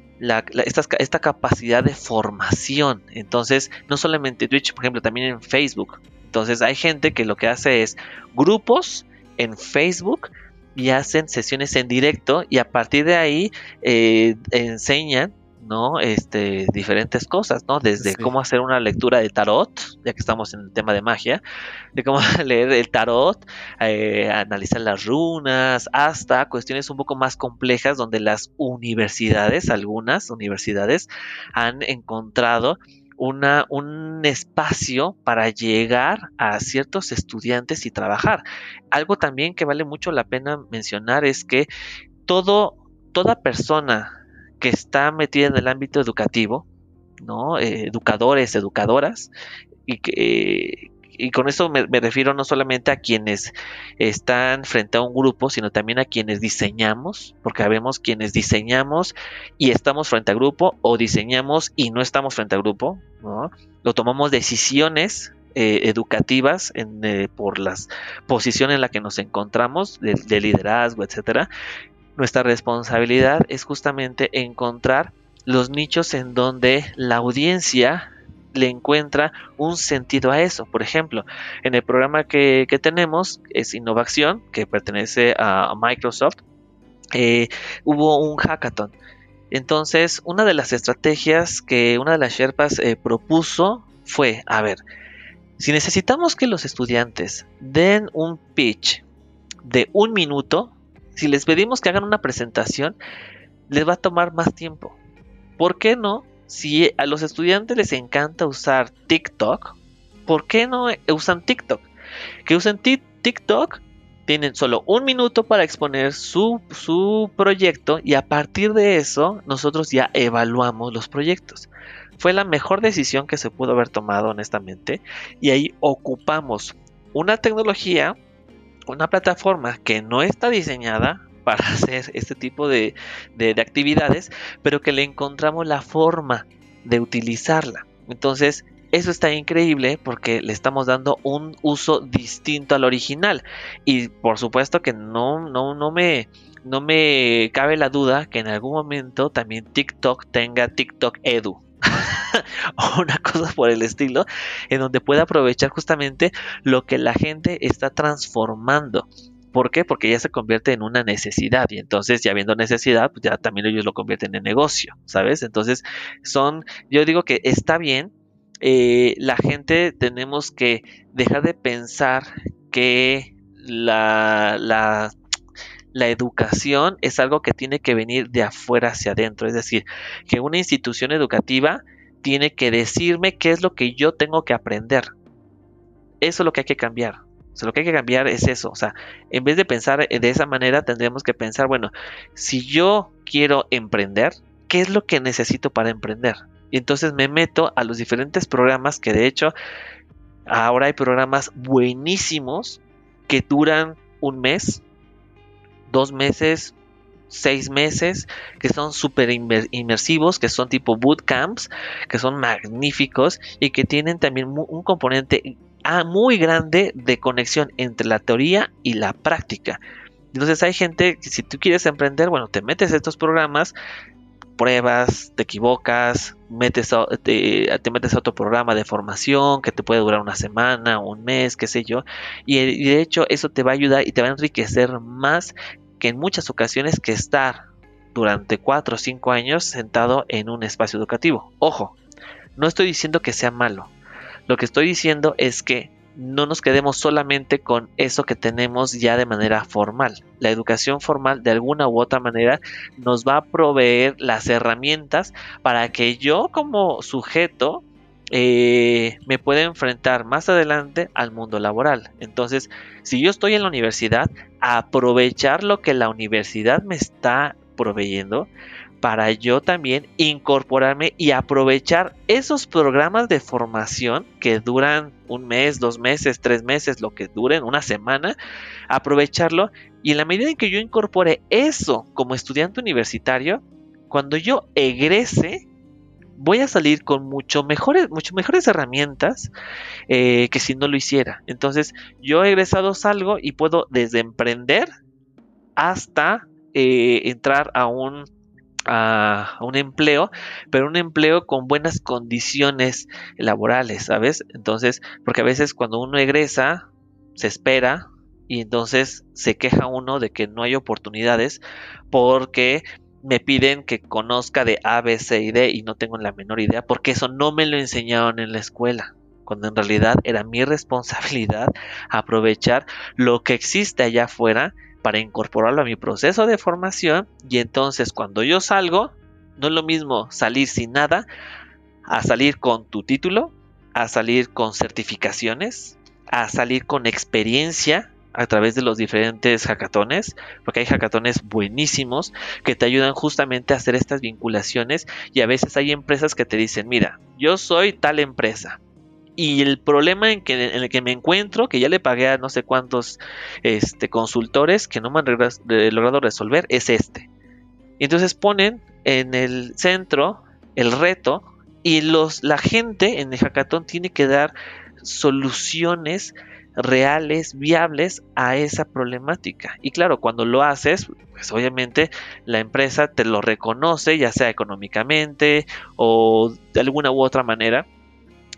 esta, capacidad de formación. Entonces, no solamente Twitch, por ejemplo, también en Facebook. Entonces, hay gente que lo que hace es grupos en Facebook y hacen sesiones en directo y a partir de ahí eh, enseñan ¿no? Este, diferentes cosas, ¿no? Desde cómo hacer una lectura de tarot, ya que estamos en el tema de magia, de cómo (laughs) leer el tarot, eh, analizar las runas, hasta cuestiones un poco más complejas donde las universidades, algunas universidades, han encontrado una, un espacio para llegar a ciertos estudiantes y trabajar. Algo también que vale mucho la pena mencionar es que todo, toda persona que está metida en el ámbito educativo, ¿no? Eh, educadores, educadoras, y que, y con eso me, refiero no solamente a quienes están frente a un grupo, sino también a quienes diseñamos, porque sabemos quienes diseñamos y estamos frente a grupo, o diseñamos y no estamos frente a grupo, ¿no? Lo tomamos decisiones eh, educativas eh, por la posición en la que nos encontramos, de, de liderazgo, etcétera, nuestra responsabilidad es justamente encontrar los nichos en donde la audiencia le encuentra un sentido a eso. Por ejemplo, en el programa que, tenemos, es Innovación, que pertenece a Microsoft, eh, hubo un hackathon. Entonces, una de las estrategias que una de las Sherpas eh, propuso fue, a ver, si necesitamos que los estudiantes den un pitch de un minuto, si les pedimos que hagan una presentación, les va a tomar más tiempo. ¿Por qué no? Si a los estudiantes les encanta usar TikTok, ¿por qué no usan TikTok? Que usen TikTok, tienen solo un minuto para exponer su, su proyecto y a partir de eso nosotros ya evaluamos los proyectos. Fue la mejor decisión que se pudo haber tomado honestamente y ahí ocupamos una tecnología una plataforma que no está diseñada para (laughs) hacer este tipo de, actividades, pero que le encontramos la forma de utilizarla. Entonces, eso está increíble porque le estamos dando un uso distinto al original. Y por supuesto que no, no, no me, no me cabe la duda que en algún momento también TikTok tenga TikTok Edu. (laughs) (laughs) o una cosa por el estilo, en donde pueda aprovechar justamente lo que la gente está transformando. ¿Por qué? Porque ya se convierte en una necesidad y entonces ya viendo necesidad, pues ya también ellos lo convierten en negocio, ¿sabes? Entonces son, yo digo que está bien, eh, la gente tenemos que dejar de pensar que la, la la educación es algo que tiene que venir de afuera hacia adentro. Es decir, que una institución educativa tiene que decirme qué es lo que yo tengo que aprender. Eso es lo que hay que cambiar. Lo que hay que cambiar es eso. O sea, en vez de pensar de esa manera, tendríamos que pensar, bueno, si yo quiero emprender, ¿qué es lo que necesito para emprender? Y entonces me meto a los diferentes programas que de hecho ahora hay programas buenísimos que duran un mes, dos meses, seis meses, que son súper inmersivos, que son tipo bootcamps, que son magníficos y que tienen también un componente ah, muy grande de conexión entre la teoría y la práctica. Entonces hay gente que si tú quieres emprender, bueno, te metes a estos programas, pruebas, te equivocas, metes te, metes a otro programa de formación que te puede durar una semana, un mes, qué sé yo, y, y de hecho eso te va a ayudar y te va a enriquecer más que en muchas ocasiones que estar durante 4 o 5 años sentado en un espacio educativo. Ojo, no estoy diciendo que sea malo. Lo que estoy diciendo es que no nos quedemos solamente con eso que tenemos ya de manera formal. La educación formal de alguna u otra manera nos va a proveer las herramientas para que yo como sujeto eh, me pueda enfrentar más adelante al mundo laboral. Entonces, si yo estoy en la universidad, aprovechar lo que la universidad me está proveyendo para yo también incorporarme y aprovechar esos programas de formación que duran un mes, dos meses, tres meses, lo que duren, una semana, aprovecharlo y en la medida en que yo incorpore eso como estudiante universitario, cuando yo egrese, voy a salir con mucho mejores, mucho mejores herramientas eh, que si no lo hiciera. Entonces, yo egresado salgo y puedo desde emprender hasta eh, entrar a un a, un empleo, pero un empleo con buenas condiciones laborales, ¿sabes? Entonces, porque a veces cuando uno egresa, se espera y entonces se queja uno de que no hay oportunidades porque me piden que conozca de A, B, C y D y no tengo la menor idea porque eso no me lo enseñaron en la escuela. Cuando en realidad era mi responsabilidad aprovechar lo que existe allá afuera para incorporarlo a mi proceso de formación y entonces cuando yo salgo, no es lo mismo salir sin nada a salir con tu título, a salir con certificaciones, a salir con experiencia a través de los diferentes hackatones, porque hay hackatones buenísimos que te ayudan justamente a hacer estas vinculaciones y a veces hay empresas que te dicen, mira, yo soy tal empresa. Y el problema en, que, el que me encuentro, que ya le pagué a no sé cuántos este, consultores que no me han logrado resolver, es este. Entonces ponen en el centro el reto y la gente en el hackathon tiene que dar soluciones reales, viables a esa problemática. Y claro, cuando lo haces, pues obviamente la empresa te lo reconoce, ya sea económicamente o de alguna u otra manera,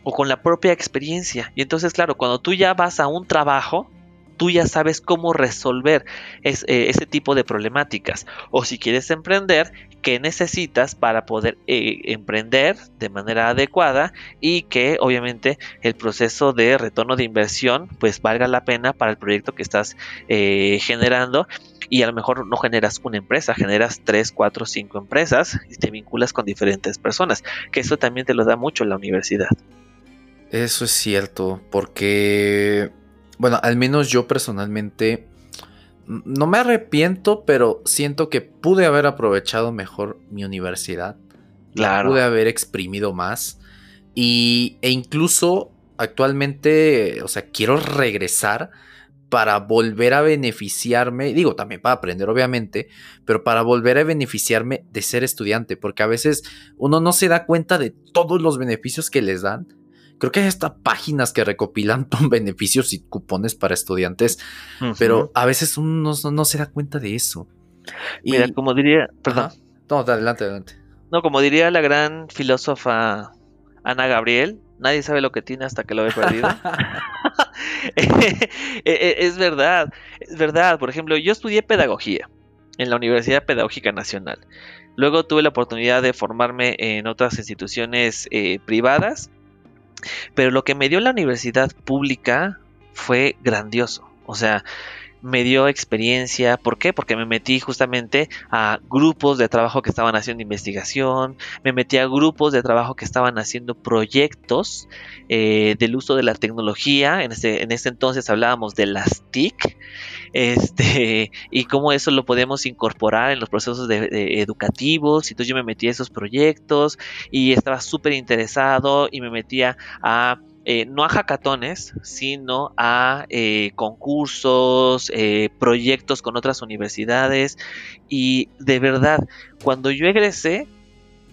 o con la propia experiencia. Y entonces, claro, cuando tú ya vas a un trabajo, tú ya sabes cómo resolver eh, ese tipo de problemáticas. O si quieres emprender, qué necesitas para poder eh, emprender de manera adecuada y que obviamente el proceso de retorno de inversión pues valga la pena para el proyecto que estás eh, generando y a lo mejor no generas una empresa, generas 3, 4, 5 empresas y te vinculas con diferentes personas, que eso también te lo da mucho la universidad. Eso es cierto, porque bueno, al menos yo personalmente no me arrepiento, pero siento que pude haber aprovechado mejor mi universidad. Claro. Pude haber exprimido más. Y, e incluso actualmente, o sea, quiero regresar para volver a beneficiarme, digo también para aprender obviamente, pero para volver a beneficiarme de ser estudiante, porque a veces uno no se da cuenta de todos los beneficios que les dan Creo que hay hasta páginas que recopilan (laughs) beneficios y cupones para estudiantes, pero a veces uno no, se da cuenta de eso. Mira, como diría, perdón. No, adelante, adelante. No, como diría la gran filósofa Ana Gabriel, nadie sabe lo que tiene hasta que lo ve perdido. E, (laughs) (laughs) e, es verdad, es verdad. Por ejemplo, yo estudié pedagogía en la Universidad Pedagógica Nacional. Luego tuve la oportunidad de formarme en otras instituciones eh, privadas pero lo que me dio la universidad pública fue grandioso. O sea, me dio experiencia. ¿Por qué? Porque me metí justamente a grupos de trabajo que estaban haciendo investigación, me metí a grupos de trabajo que estaban haciendo proyectos eh, del uso de la tecnología. En ese, en ese entonces hablábamos de las TIC. Este, y cómo eso lo podemos incorporar en los procesos educativos. Entonces yo me metí a esos proyectos y estaba súper interesado y me metía a eh, no a hackatones, sino a eh, concursos, eh, proyectos con otras universidades. Y de verdad, cuando yo egresé,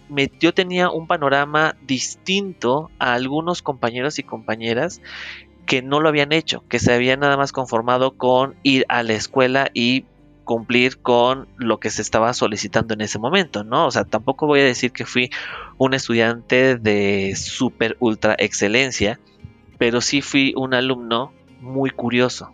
me, yo tenía un panorama distinto a algunos compañeros y compañeras que no lo habían hecho, que se habían nada más conformado con ir a la escuela y cumplir con lo que se estaba solicitando en ese momento, ¿no? O sea, tampoco voy a decir que fui un estudiante de super ultra excelencia, pero sí fui un alumno muy curioso.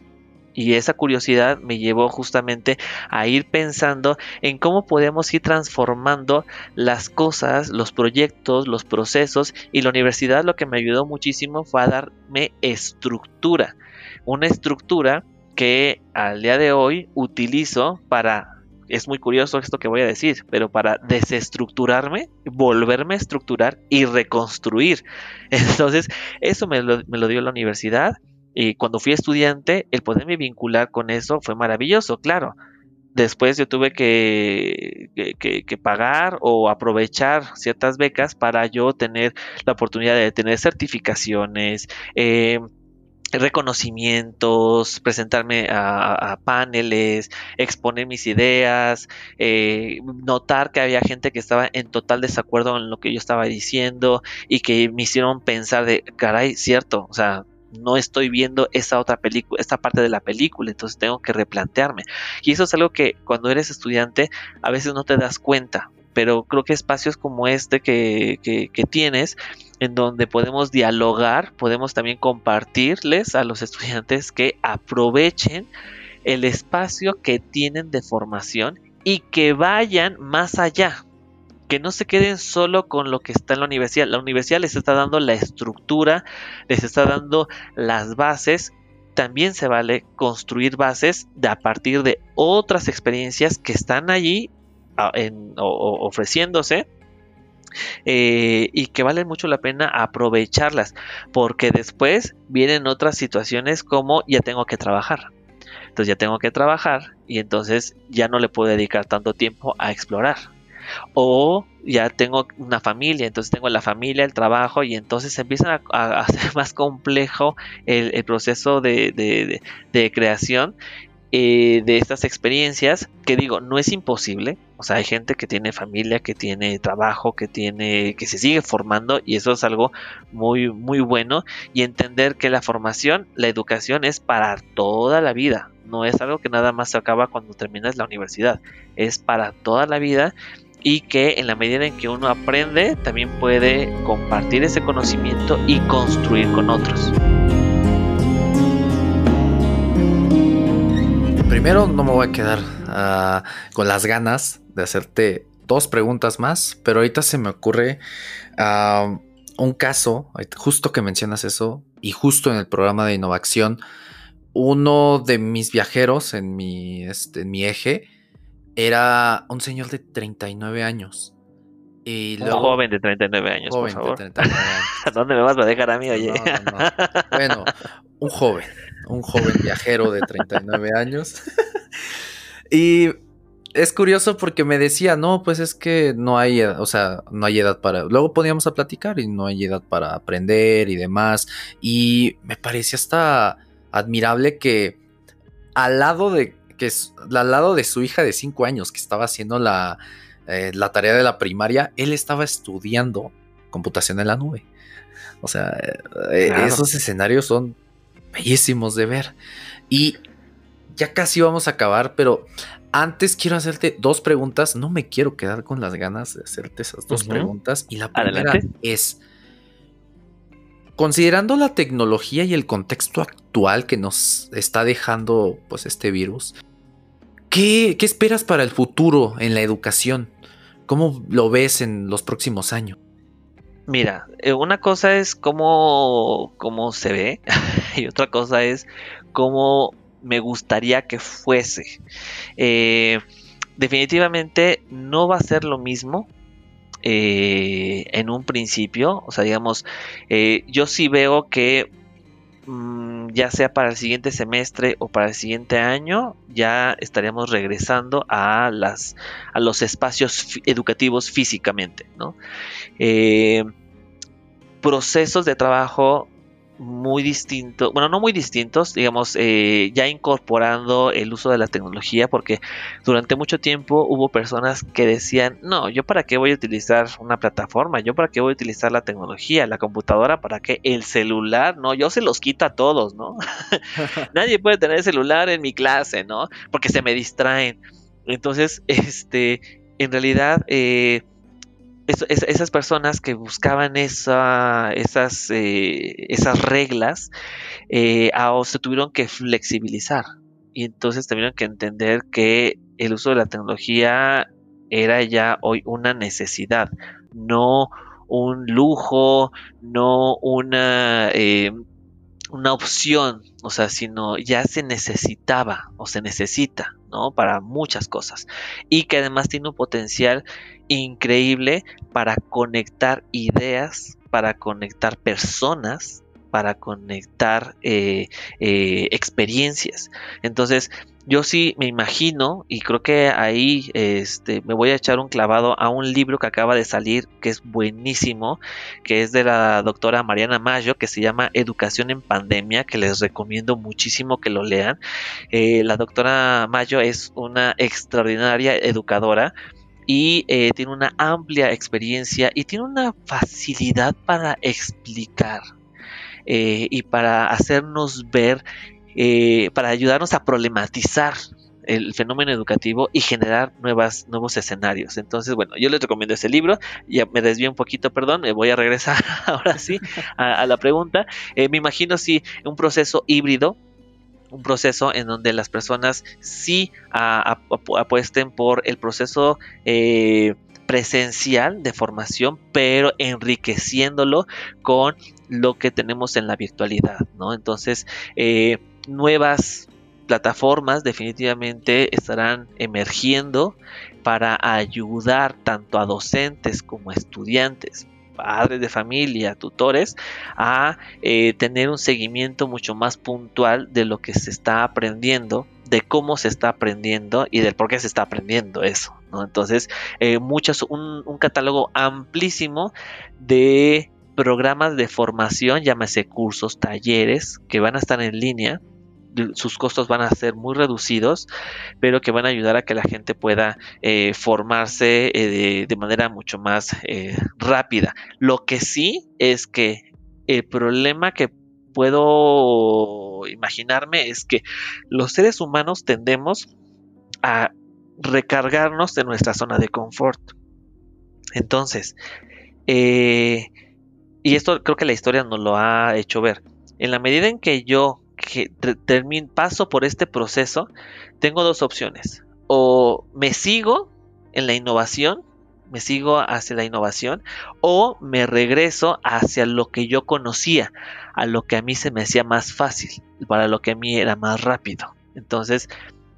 Y esa curiosidad me llevó justamente a ir pensando en cómo podemos ir transformando las cosas, los proyectos, los procesos. Y la universidad lo que me ayudó muchísimo fue a darme estructura. Una estructura que al día de hoy utilizo para es muy curioso esto que voy a decir, pero para desestructurarme, volverme a estructurar y reconstruir. (laughs) Entonces, eso me lo, dio la universidad y cuando fui estudiante, el poderme vincular con eso fue maravilloso, claro. después yo tuve que, que, pagar o aprovechar ciertas becas para yo tener la oportunidad de tener certificaciones, eh, reconocimientos, presentarme a, paneles, exponer mis ideas, eh, notar que había gente que estaba en total desacuerdo en lo que yo estaba diciendo y que me hicieron pensar de, caray, cierto, o sea, no estoy viendo esa otra película, esta parte de la película, entonces tengo que replantearme. Y eso es algo que cuando eres estudiante a veces no te das cuenta, pero creo que espacios como este que, que tienes en donde podemos dialogar, podemos también compartirles a los estudiantes que aprovechen el espacio que tienen de formación y que vayan más allá, que no se queden solo con lo que está en la universidad. La universidad les está dando la estructura, les está dando las bases. También se vale construir bases de, a partir de otras experiencias que están allí ofreciéndose eh, y que vale mucho la pena aprovecharlas porque después vienen otras situaciones como ya tengo que trabajar. Entonces ya tengo que trabajar y entonces ya no le puedo dedicar tanto tiempo a explorar. O ya tengo una familia, entonces tengo la familia, el trabajo y entonces empieza a, ser (laughs) más complejo el, proceso de creación eh, de estas experiencias, que digo, no es imposible, o sea, hay gente que tiene familia, que tiene trabajo, que tiene, que se sigue formando, y eso es algo muy, muy bueno, y entender que la formación, la educación es para toda la vida, no es algo que nada más se acaba cuando terminas la universidad, es para toda la vida y que en la medida en que uno aprende, también puede compartir ese conocimiento y construir con otros. Primero no me voy a quedar ah, con las ganas de hacerte dos preguntas más, pero ahorita se me ocurre ah, un caso, justo que mencionas eso, y justo en el programa de innovación, uno de mis viajeros en mi, este, en mi eje era un señor de 39 años. Y un joven de 39 años, por favor. (laughs) ¿Dónde me vas a dejar a mí, oye? bueno, un joven un joven viajero de 39 años. (laughs) y es curioso porque me decía, no, pues es que no hay, o sea, no hay edad para. Luego poníamos a platicar y no hay edad para aprender y demás. Y me parecía hasta admirable que al lado de que al lado de su hija de 5 años que estaba haciendo la, eh, la tarea de la primaria, él estaba estudiando computación en la nube. O sea, eh, esos escenarios son bellísimos de ver. Y ya casi vamos a acabar, pero antes quiero hacerte dos preguntas. No me quiero quedar con las ganas de hacerte esas dos preguntas. Y la primera es, considerando la tecnología y el contexto actual que nos está dejando pues este virus, ¿qué, qué esperas para el futuro en la educación? ¿Cómo lo ves en los próximos años? Mira, eh, una cosa es cómo, cómo se ve (laughs) y otra cosa es cómo me gustaría que fuese. Eh, definitivamente no va a ser lo mismo eh, en un principio. O sea, digamos, yo sí veo que mm, ya sea para el siguiente semestre o para el siguiente año, ya estaríamos regresando a, las, a los espacios educativos físicamente, ¿no? Eh, procesos de trabajo muy distintos, bueno, no muy distintos, digamos, eh, ya incorporando el uso de la tecnología, porque durante mucho tiempo hubo personas que decían, no, yo para qué voy a utilizar una plataforma, yo para qué voy a utilizar la tecnología, la computadora, para qué el celular, no, yo se los quito a todos, ¿no? (laughs) Nadie puede tener celular en mi clase, ¿no? Porque se me distraen. Entonces, (laughs) este, en realidad, eh, esas personas que buscaban esa, esas, eh, esas reglas eh, se tuvieron que flexibilizar. Y entonces tuvieron que entender que el uso de la tecnología era ya hoy una necesidad, no un lujo, no una, eh, una opción, o sea, sino ya se necesitaba o se necesita, ¿no? Para muchas cosas. Y que además tiene un potencial increíble para conectar ideas, para conectar personas para conectar eh, eh, experiencias. Entonces, yo sí me imagino y creo que ahí este, me voy a echar un clavado a un libro que acaba de salir que es buenísimo, que es de la doctora Mariana Mayo, que se llama Educación en Pandemia, que les recomiendo muchísimo que lo lean. Eh, la doctora Mayo es una extraordinaria educadora y eh, tiene una amplia experiencia y tiene una facilidad para explicar eh, y para hacernos ver eh, para ayudarnos a problematizar el fenómeno educativo y generar nuevas, nuevos escenarios. Entonces, bueno, yo les recomiendo ese libro. Ya me desvío un poquito, perdón, me voy a regresar (laughs) ahora sí a, la pregunta. Eh, me imagino si un proceso híbrido, un proceso en donde las personas sí apuesten por el proceso eh, presencial de formación, pero enriqueciéndolo con lo que tenemos en la virtualidad, ¿no? Entonces, eh, nuevas plataformas definitivamente estarán emergiendo para ayudar tanto a docentes como a estudiantes, padres de familia, tutores, a eh, tener un seguimiento mucho más puntual de lo que se está aprendiendo, de cómo se está aprendiendo y del por qué se está aprendiendo eso. Entonces, eh, un, catálogo amplísimo de programas de formación, llámese cursos, talleres, que van a estar en línea sus costos van a ser muy reducidos, pero que van a ayudar a que la gente pueda eh, formarse eh, de, manera mucho más rápida. Lo que sí es que el problema que puedo imaginarme es que los seres humanos tendemos a recargarnos de nuestra zona de confort. Entonces, y esto creo que la historia nos lo ha hecho ver. En la medida en que yo que paso por este proceso, tengo dos opciones. O me sigo en la innovación, me sigo hacia la innovación, o me regreso hacia lo que yo conocía, a lo que a mí se me hacía más fácil, para lo que a mí era más rápido. Entonces,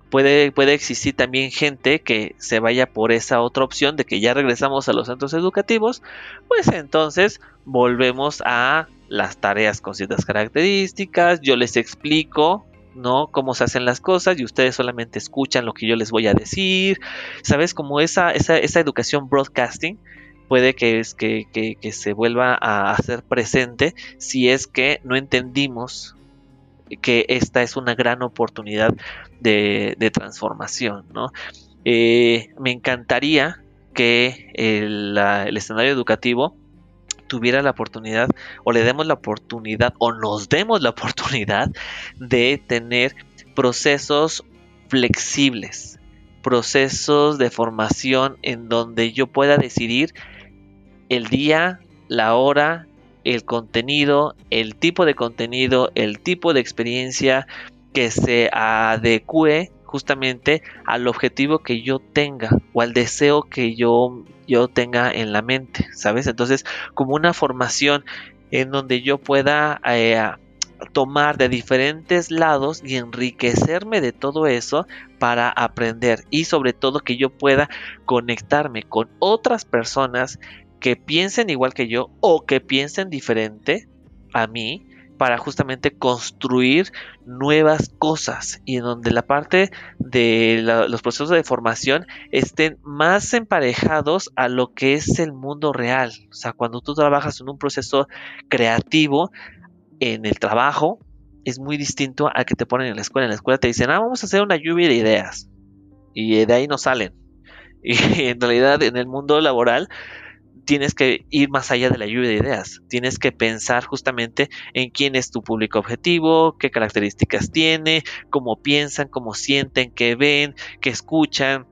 puede, puede existir también gente que se vaya por esa otra opción de que ya regresamos a los centros educativos, pues entonces volvemos a las tareas con ciertas características, yo les explico, ¿no? Cómo se hacen las cosas y ustedes solamente escuchan lo que yo les voy a decir, ¿sabes? Como esa, esa, esa educación broadcasting puede que, es, que, que, se vuelva a hacer presente si es que no entendimos que esta es una gran oportunidad de, transformación, ¿no? Eh, me encantaría que el escenario educativo tuviera la oportunidad o le demos la oportunidad o nos demos la (laughs) oportunidad de tener procesos flexibles, procesos de formación en donde yo pueda decidir el día, la hora, el contenido, el tipo de contenido, el tipo de experiencia que se adecue justamente al objetivo que yo tenga o al deseo que yo, yo tenga en la mente, ¿sabes? Entonces, como una formación en donde yo pueda eh, tomar de diferentes lados y enriquecerme de todo eso para aprender y sobre todo que yo pueda conectarme con otras personas que piensen igual que yo o que piensen diferente a mí para justamente construir nuevas cosas y en donde la parte de los procesos de formación estén más emparejados a lo que es el mundo real. O sea, cuando tú trabajas en un proceso creativo en el trabajo, es muy distinto al que te ponen en la escuela. En la escuela te dicen, ah, vamos a hacer una lluvia de ideas. Y de ahí no salen. (laughs) Y en realidad en el mundo laboral tienes que ir más allá de la lluvia de ideas. Tienes que pensar justamente en quién es tu público objetivo, qué características tiene, cómo piensan, cómo sienten, qué ven, qué escuchan.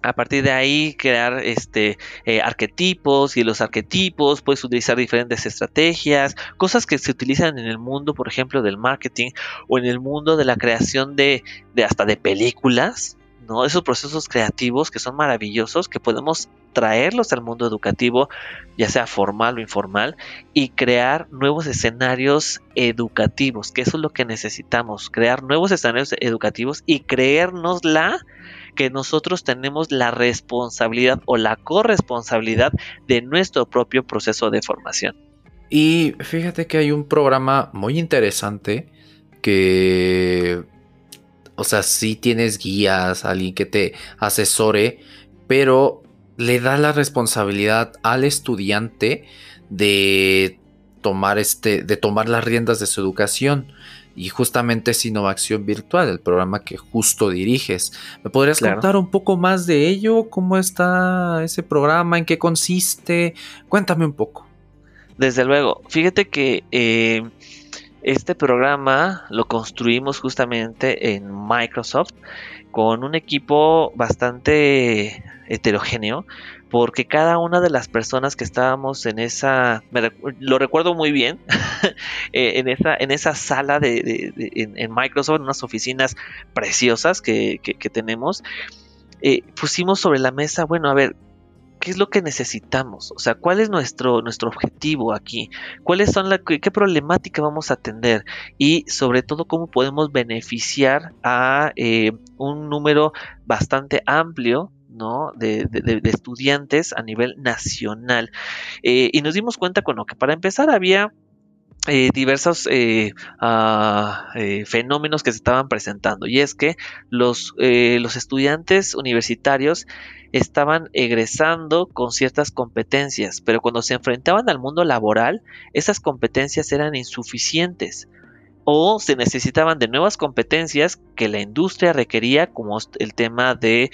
A partir de ahí crear este eh, arquetipos y los arquetipos puedes utilizar diferentes estrategias, cosas que se utilizan en el mundo, por ejemplo, del marketing o en el mundo de la creación de, de hasta de películas, ¿no? Esos procesos creativos que son maravillosos, que podemos traerlos al mundo educativo, ya sea formal o informal, y crear nuevos escenarios educativos, que eso es lo que necesitamos, crear nuevos escenarios educativos y creérnosla que nosotros tenemos la responsabilidad o la corresponsabilidad de nuestro propio proceso de formación. Y fíjate que hay un programa muy interesante que, o sea, sí tienes guías, alguien que te asesore, pero le da la responsabilidad al estudiante de tomar este, de tomar las riendas de su educación. Y justamente es Innovación Virtual, el programa que justo diriges. ¿Me podrías contar un poco más de ello? ¿Cómo está ese programa? ¿En qué consiste? Cuéntame un poco. Desde luego, fíjate que eh, este programa lo construimos justamente en Microsoft con un equipo bastante heterogéneo porque cada una de las personas que estábamos en esa, lo recuerdo muy bien, (laughs) eh, en, esa, en esa sala de, en, Microsoft, en unas oficinas preciosas que, tenemos, eh, pusimos sobre la mesa, bueno, a ver, ¿qué es lo que necesitamos? O sea, ¿cuál es nuestro, nuestro objetivo aquí? ¿Cuáles son la, qué problemática vamos a atender? Y sobre todo, ¿cómo podemos beneficiar a eh, un número bastante amplio de, estudiantes a nivel nacional. Eh, y nos dimos cuenta con lo que para empezar había eh, diversos eh, ah, fenómenos que se estaban presentando y es que los, los estudiantes universitarios estaban egresando con ciertas competencias, pero cuando se enfrentaban al mundo laboral, esas competencias eran insuficientes o se necesitaban de nuevas competencias que la industria requería, como el tema de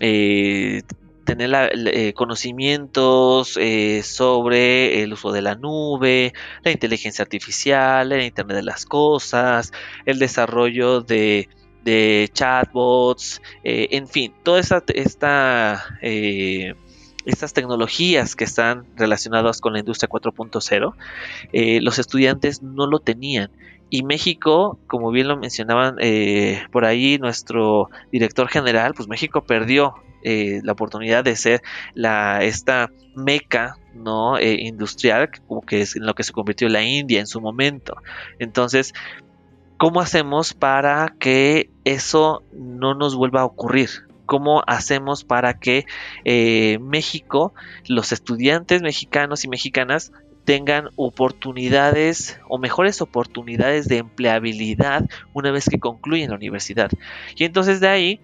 eh, tener eh, conocimientos eh, sobre el uso de la nube, la inteligencia artificial, el Internet de las Cosas, el desarrollo de, chatbots, en fin, todas esta, estas tecnologías que están relacionadas con la industria 4.0, los estudiantes no lo tenían. Y México, como bien lo mencionaban eh, por ahí nuestro director general, pues México perdió eh, la oportunidad de ser la, esta meca ¿no? Eh, industrial, como que es en lo que se convirtió la India en su momento. Entonces, ¿cómo hacemos para que eso no nos vuelva a ocurrir? ¿Cómo hacemos para que México, los estudiantes mexicanos y mexicanas tengan oportunidades o mejores oportunidades de empleabilidad una vez que concluyen la universidad. Y entonces de ahí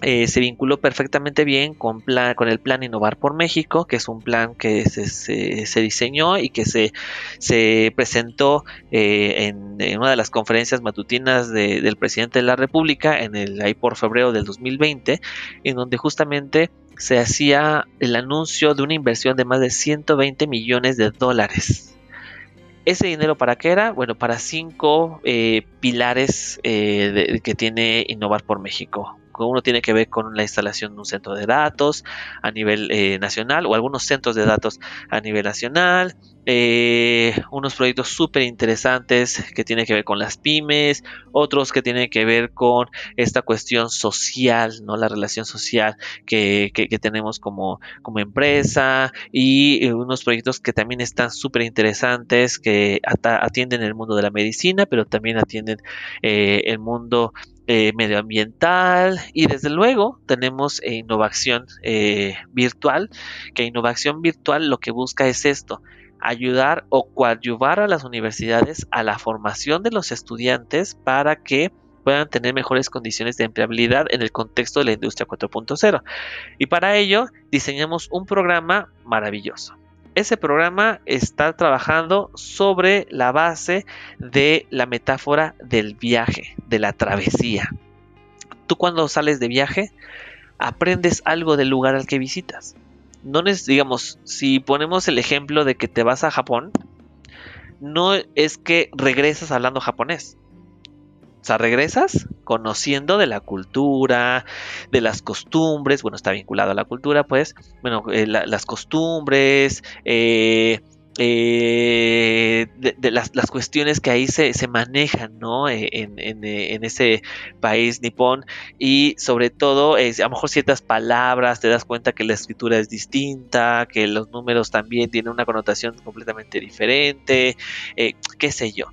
eh, se vinculó perfectamente bien con, el plan Innovar por México, que es un plan que se, diseñó y que se, se presentó eh, en, una de las conferencias matutinas del presidente de la República, en el, ahí por febrero del 2020, en donde justamente se hacía el anuncio de una inversión de más de 120 millones de dólares. ¿Ese dinero para qué era? Bueno, para cinco eh, pilares que tiene Innovar por México uno tiene que ver con la instalación de un centro de datos a nivel eh, nacional o algunos centros de datos a nivel nacional, eh, unos proyectos súper interesantes que tienen que ver con las pymes, otros que tienen que ver con esta cuestión social, ¿no? La relación social que, tenemos como, como empresa y eh, unos proyectos que también están súper interesantes que atienden el mundo de la medicina, pero también atienden el mundo eh, medioambiental y desde luego tenemos eh, innovación eh, virtual, que innovación virtual lo que busca es esto, ayudar o coadyuvar a las universidades a la formación de los estudiantes para que puedan tener mejores condiciones de empleabilidad en el contexto de la industria 4.0. Y para ello diseñamos un programa maravilloso ese programa está trabajando sobre la base de la metáfora del viaje, de la travesía. Tú cuando sales de viaje, aprendes algo del lugar al que visitas. No digamos, si ponemos el ejemplo de que te vas a Japón, no es que regresas hablando japonés. O sea, regresas conociendo de la cultura, de las costumbres, bueno, está vinculado a la cultura, pues, bueno, eh, las costumbres, eh, eh, de, las, cuestiones que ahí se, manejan, ¿no? En, ese país nipón y sobre todo, a lo mejor ciertas palabras, te das cuenta que la escritura es distinta, que los números también tienen una connotación completamente diferente, qué sé yo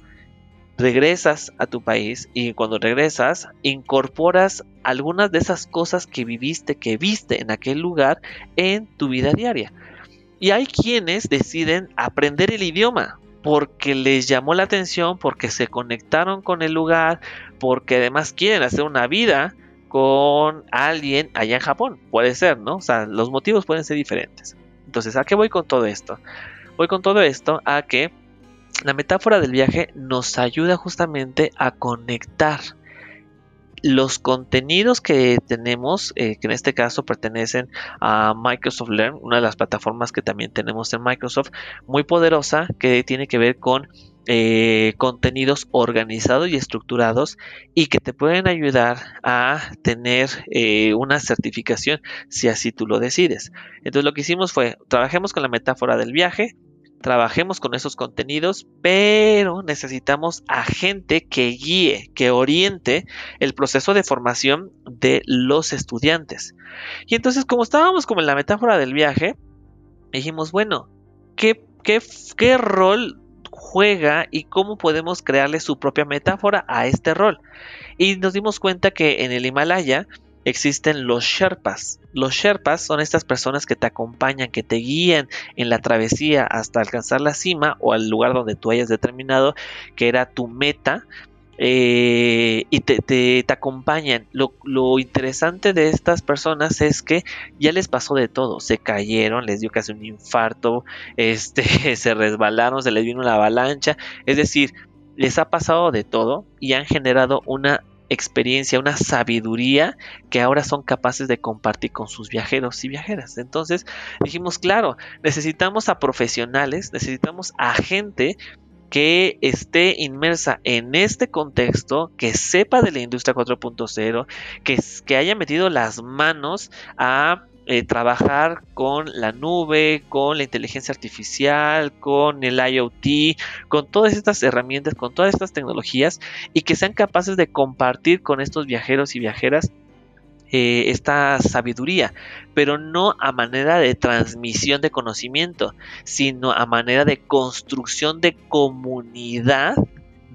regresas a tu país y cuando regresas incorporas algunas de esas cosas que viviste, que viste en aquel lugar en tu vida diaria. Y hay quienes deciden aprender el idioma porque les llamó la atención, porque se conectaron con el lugar, porque además quieren hacer una vida con alguien allá en Japón. Puede ser, ¿no? O sea, los motivos pueden ser diferentes. Entonces, ¿a qué voy con todo esto? Voy con todo esto a que la metáfora del viaje nos ayuda justamente a conectar los contenidos que tenemos, eh, que en este caso pertenecen a Microsoft Learn, una de las plataformas que también tenemos en Microsoft, muy poderosa, que tiene que ver con eh, contenidos organizados y estructurados y que te pueden ayudar a tener eh, una certificación si así tú lo decides. Entonces lo que hicimos fue, trabajemos con la metáfora del viaje, trabajemos con esos contenidos, pero necesitamos a gente que guíe, que oriente el proceso de formación de los estudiantes. Y entonces, como estábamos como en la metáfora del viaje, dijimos, bueno, ¿qué, qué, qué rol juega y cómo podemos crearle su propia metáfora a este rol? Y nos dimos cuenta que en el Himalaya, existen los Sherpas. Los Sherpas son estas personas que te acompañan, que te guían en la travesía hasta alcanzar la cima o al lugar donde tú hayas determinado que era tu meta. Eh, y te, acompañan. Lo, lo, interesante de estas personas es que ya les pasó de todo. Se cayeron, les dio casi un infarto, (laughs) este, se resbalaron, se les vino una avalancha. Es decir, les ha pasado de todo y han generado una experiencia, una sabiduría que ahora son capaces de compartir con sus viajeros y viajeras. Entonces dijimos, claro, necesitamos a profesionales, necesitamos a gente que esté inmersa en este contexto, que sepa de la industria 4.0, que, que haya metido las manos a eh, trabajar con la nube, con la inteligencia artificial, con el IoT, con todas estas herramientas, con todas estas tecnologías y que sean capaces de compartir con estos viajeros y viajeras eh, esta sabiduría, pero no a manera de transmisión de conocimiento, sino a manera de construcción de comunidad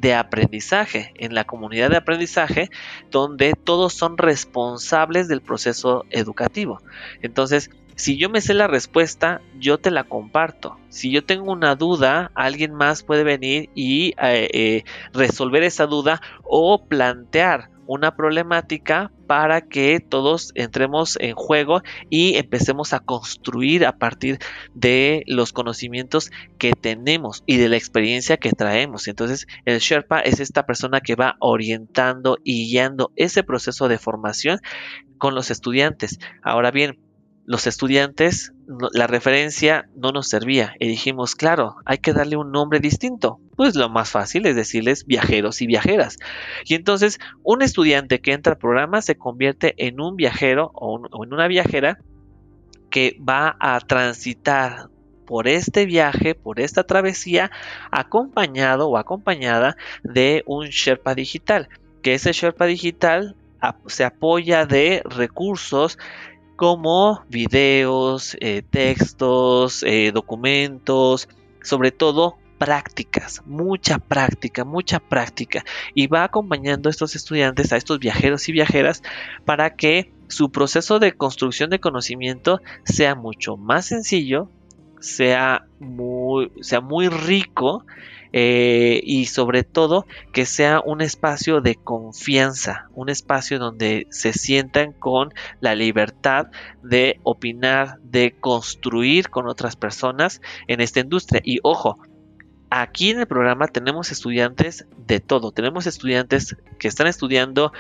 de aprendizaje, en la comunidad de aprendizaje donde todos son responsables del proceso educativo. Entonces, si yo me sé la respuesta, yo te la comparto. Si yo tengo una duda, alguien más puede venir y eh, eh, resolver esa duda o plantear una problemática para que todos entremos en juego y empecemos a construir a partir de los conocimientos que tenemos y de la experiencia que traemos. Entonces, el Sherpa es esta persona que va orientando y guiando ese proceso de formación con los estudiantes. Ahora bien, los estudiantes, la referencia no nos servía y dijimos, claro, hay que darle un nombre distinto. Pues lo más fácil es decirles viajeros y viajeras. Y entonces un estudiante que entra al programa se convierte en un viajero o, o en una viajera que va a transitar por este viaje, por esta travesía, acompañado o acompañada de un Sherpa digital, que ese Sherpa digital se apoya de recursos como videos, eh, textos, eh, documentos, sobre todo prácticas, mucha práctica, mucha práctica. Y va acompañando a estos estudiantes, a estos viajeros y viajeras, para que su proceso de construcción de conocimiento sea mucho más sencillo, sea muy, sea muy rico eh, y sobre todo que sea un espacio de confianza, un espacio donde se sientan con la libertad de opinar, de construir con otras personas en esta industria. Y ojo, aquí en el programa tenemos estudiantes de todo, tenemos estudiantes que están estudiando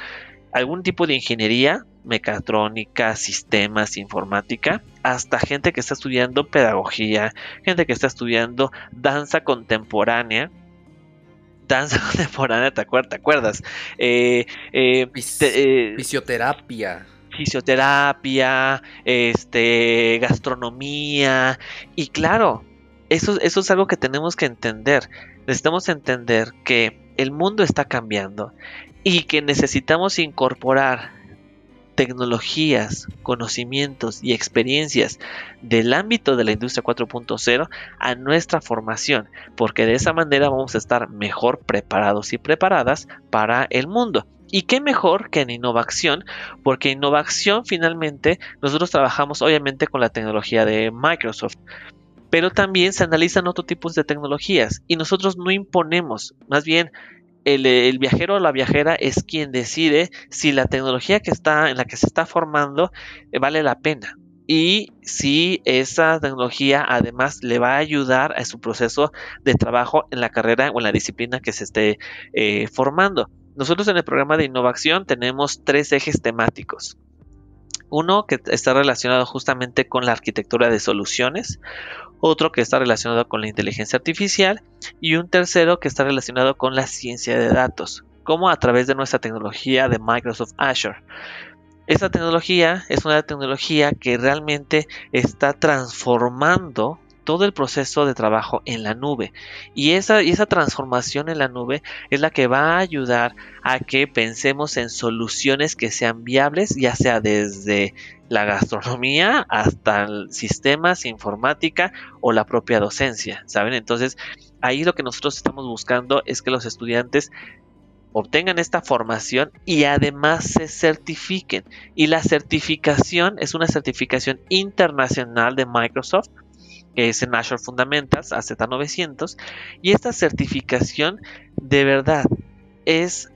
algún tipo de ingeniería, mecatrónica, sistemas, informática, hasta gente que está estudiando pedagogía, gente que está estudiando danza contemporánea. Danza (laughs) contemporánea, ¿te acuerdas? Eh, eh, eh, fisioterapia. Fisioterapia, este, gastronomía. Y claro, eso, eso es algo que tenemos que entender. Necesitamos entender que el mundo está cambiando y que necesitamos incorporar tecnologías, conocimientos y experiencias del ámbito de la industria 4.0 a nuestra formación, porque de esa manera vamos a estar mejor preparados y preparadas para el mundo. Y qué mejor que en innovación, porque innovación finalmente nosotros trabajamos obviamente con la tecnología de Microsoft. pero también se analizan otros tipos de tecnologías y nosotros no imponemos, más bien el, viajero o la viajera es quien decide si la tecnología que está en la que se está formando eh, vale la pena y si esa tecnología además le va a ayudar a su proceso de trabajo en la carrera o en la disciplina que se esté eh, formando. Nosotros en el programa de innovación tenemos tres ejes temáticos. Uno que está relacionado justamente con la arquitectura de soluciones, otro que está relacionado con la inteligencia artificial y un tercero que está relacionado con la ciencia de datos, como a través de nuestra tecnología de Microsoft Azure. Esta tecnología es una tecnología que realmente está transformando todo el proceso de trabajo en la nube. Y esa, esa transformación en la nube es la que va a ayudar a que pensemos en soluciones que sean viables, ya sea desde la gastronomía hasta sistemas, informática o la propia docencia, ¿saben? Entonces, ahí lo que nosotros estamos buscando es que los estudiantes obtengan esta formación y además se certifiquen. Y la certificación es una certificación internacional de Microsoft que es en Azure Fundamentals AZ900 y esta certificación de verdad es,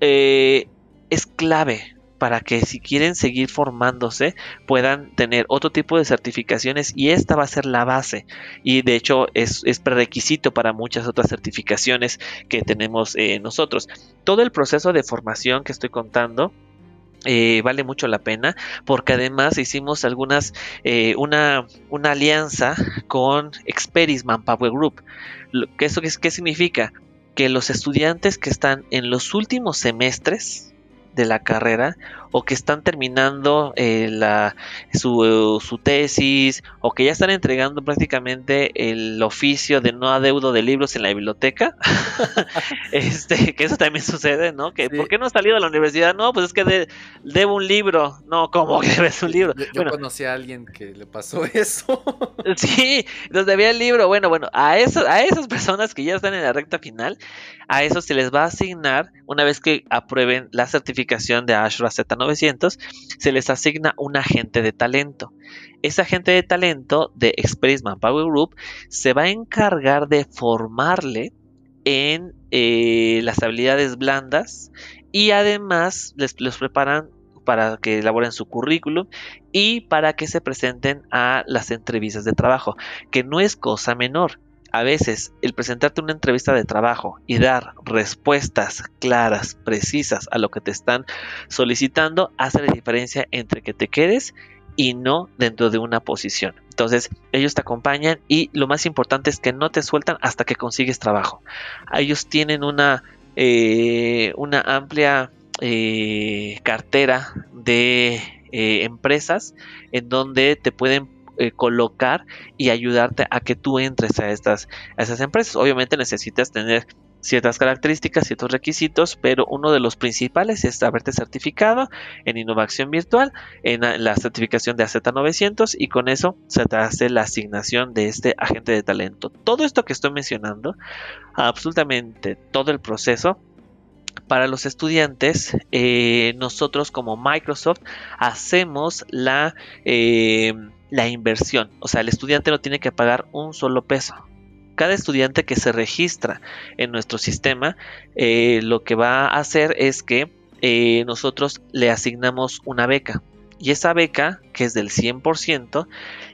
eh, es clave para que si quieren seguir formándose puedan tener otro tipo de certificaciones y esta va a ser la base y de hecho es, es prerequisito para muchas otras certificaciones que tenemos eh, nosotros. Todo el proceso de formación que estoy contando eh, vale mucho la pena porque además hicimos algunas eh, una, una, alianza con Experis Manpower Group ¿Qué, eso, ¿Qué significa? Que los estudiantes que están en los últimos semestres de la carrera o que están terminando eh, la, su, su, tesis o que ya están entregando prácticamente el oficio de no adeudo de libros en la biblioteca. (laughs) este, que eso también sucede, ¿no? Que ¿por qué no has salido de la universidad? No, pues es que debo un libro. No, ¿cómo que debes un libro? Yo, conocí a alguien que le pasó (laughs) eso. sí, entonces debía el libro. Bueno, bueno, a, eso, a esas personas que ya están en la recta final, a eso se les va a asignar, una vez que aprueben la certificación de Azure Z900, se les asigna un agente de talento. Ese agente de talento de Express Manpower Group se va a encargar de formarle en eh, las habilidades blandas y además les preparan para que elaboren su currículum y para que se presenten a las entrevistas de trabajo, que no es cosa menor a veces el presentarte una entrevista de trabajo y dar respuestas claras, precisas a lo que te están solicitando hace la diferencia entre que te quedes y no dentro de una posición. Entonces ellos te acompañan y lo más importante es que no te sueltan hasta que consigues trabajo. Ellos tienen una, eh, una amplia eh, cartera de eh, empresas en donde te pueden eh, colocar y ayudarte a que tú entres a estas a esas empresas. Obviamente necesitas tener ciertas características, ciertos requisitos, pero uno de los principales es haberte certificado en innovación virtual, en la certificación de AZ900 y con eso se te hace la asignación de este agente de talento. Todo esto que estoy mencionando, absolutamente todo el proceso, para los estudiantes, eh, nosotros como Microsoft hacemos la... Eh, la inversión. O sea, el estudiante no tiene que pagar un solo peso. Cada estudiante que se registra en nuestro sistema, eh, lo que va a hacer es que eh, nosotros le asignamos una beca. Y esa beca, que es del 100%,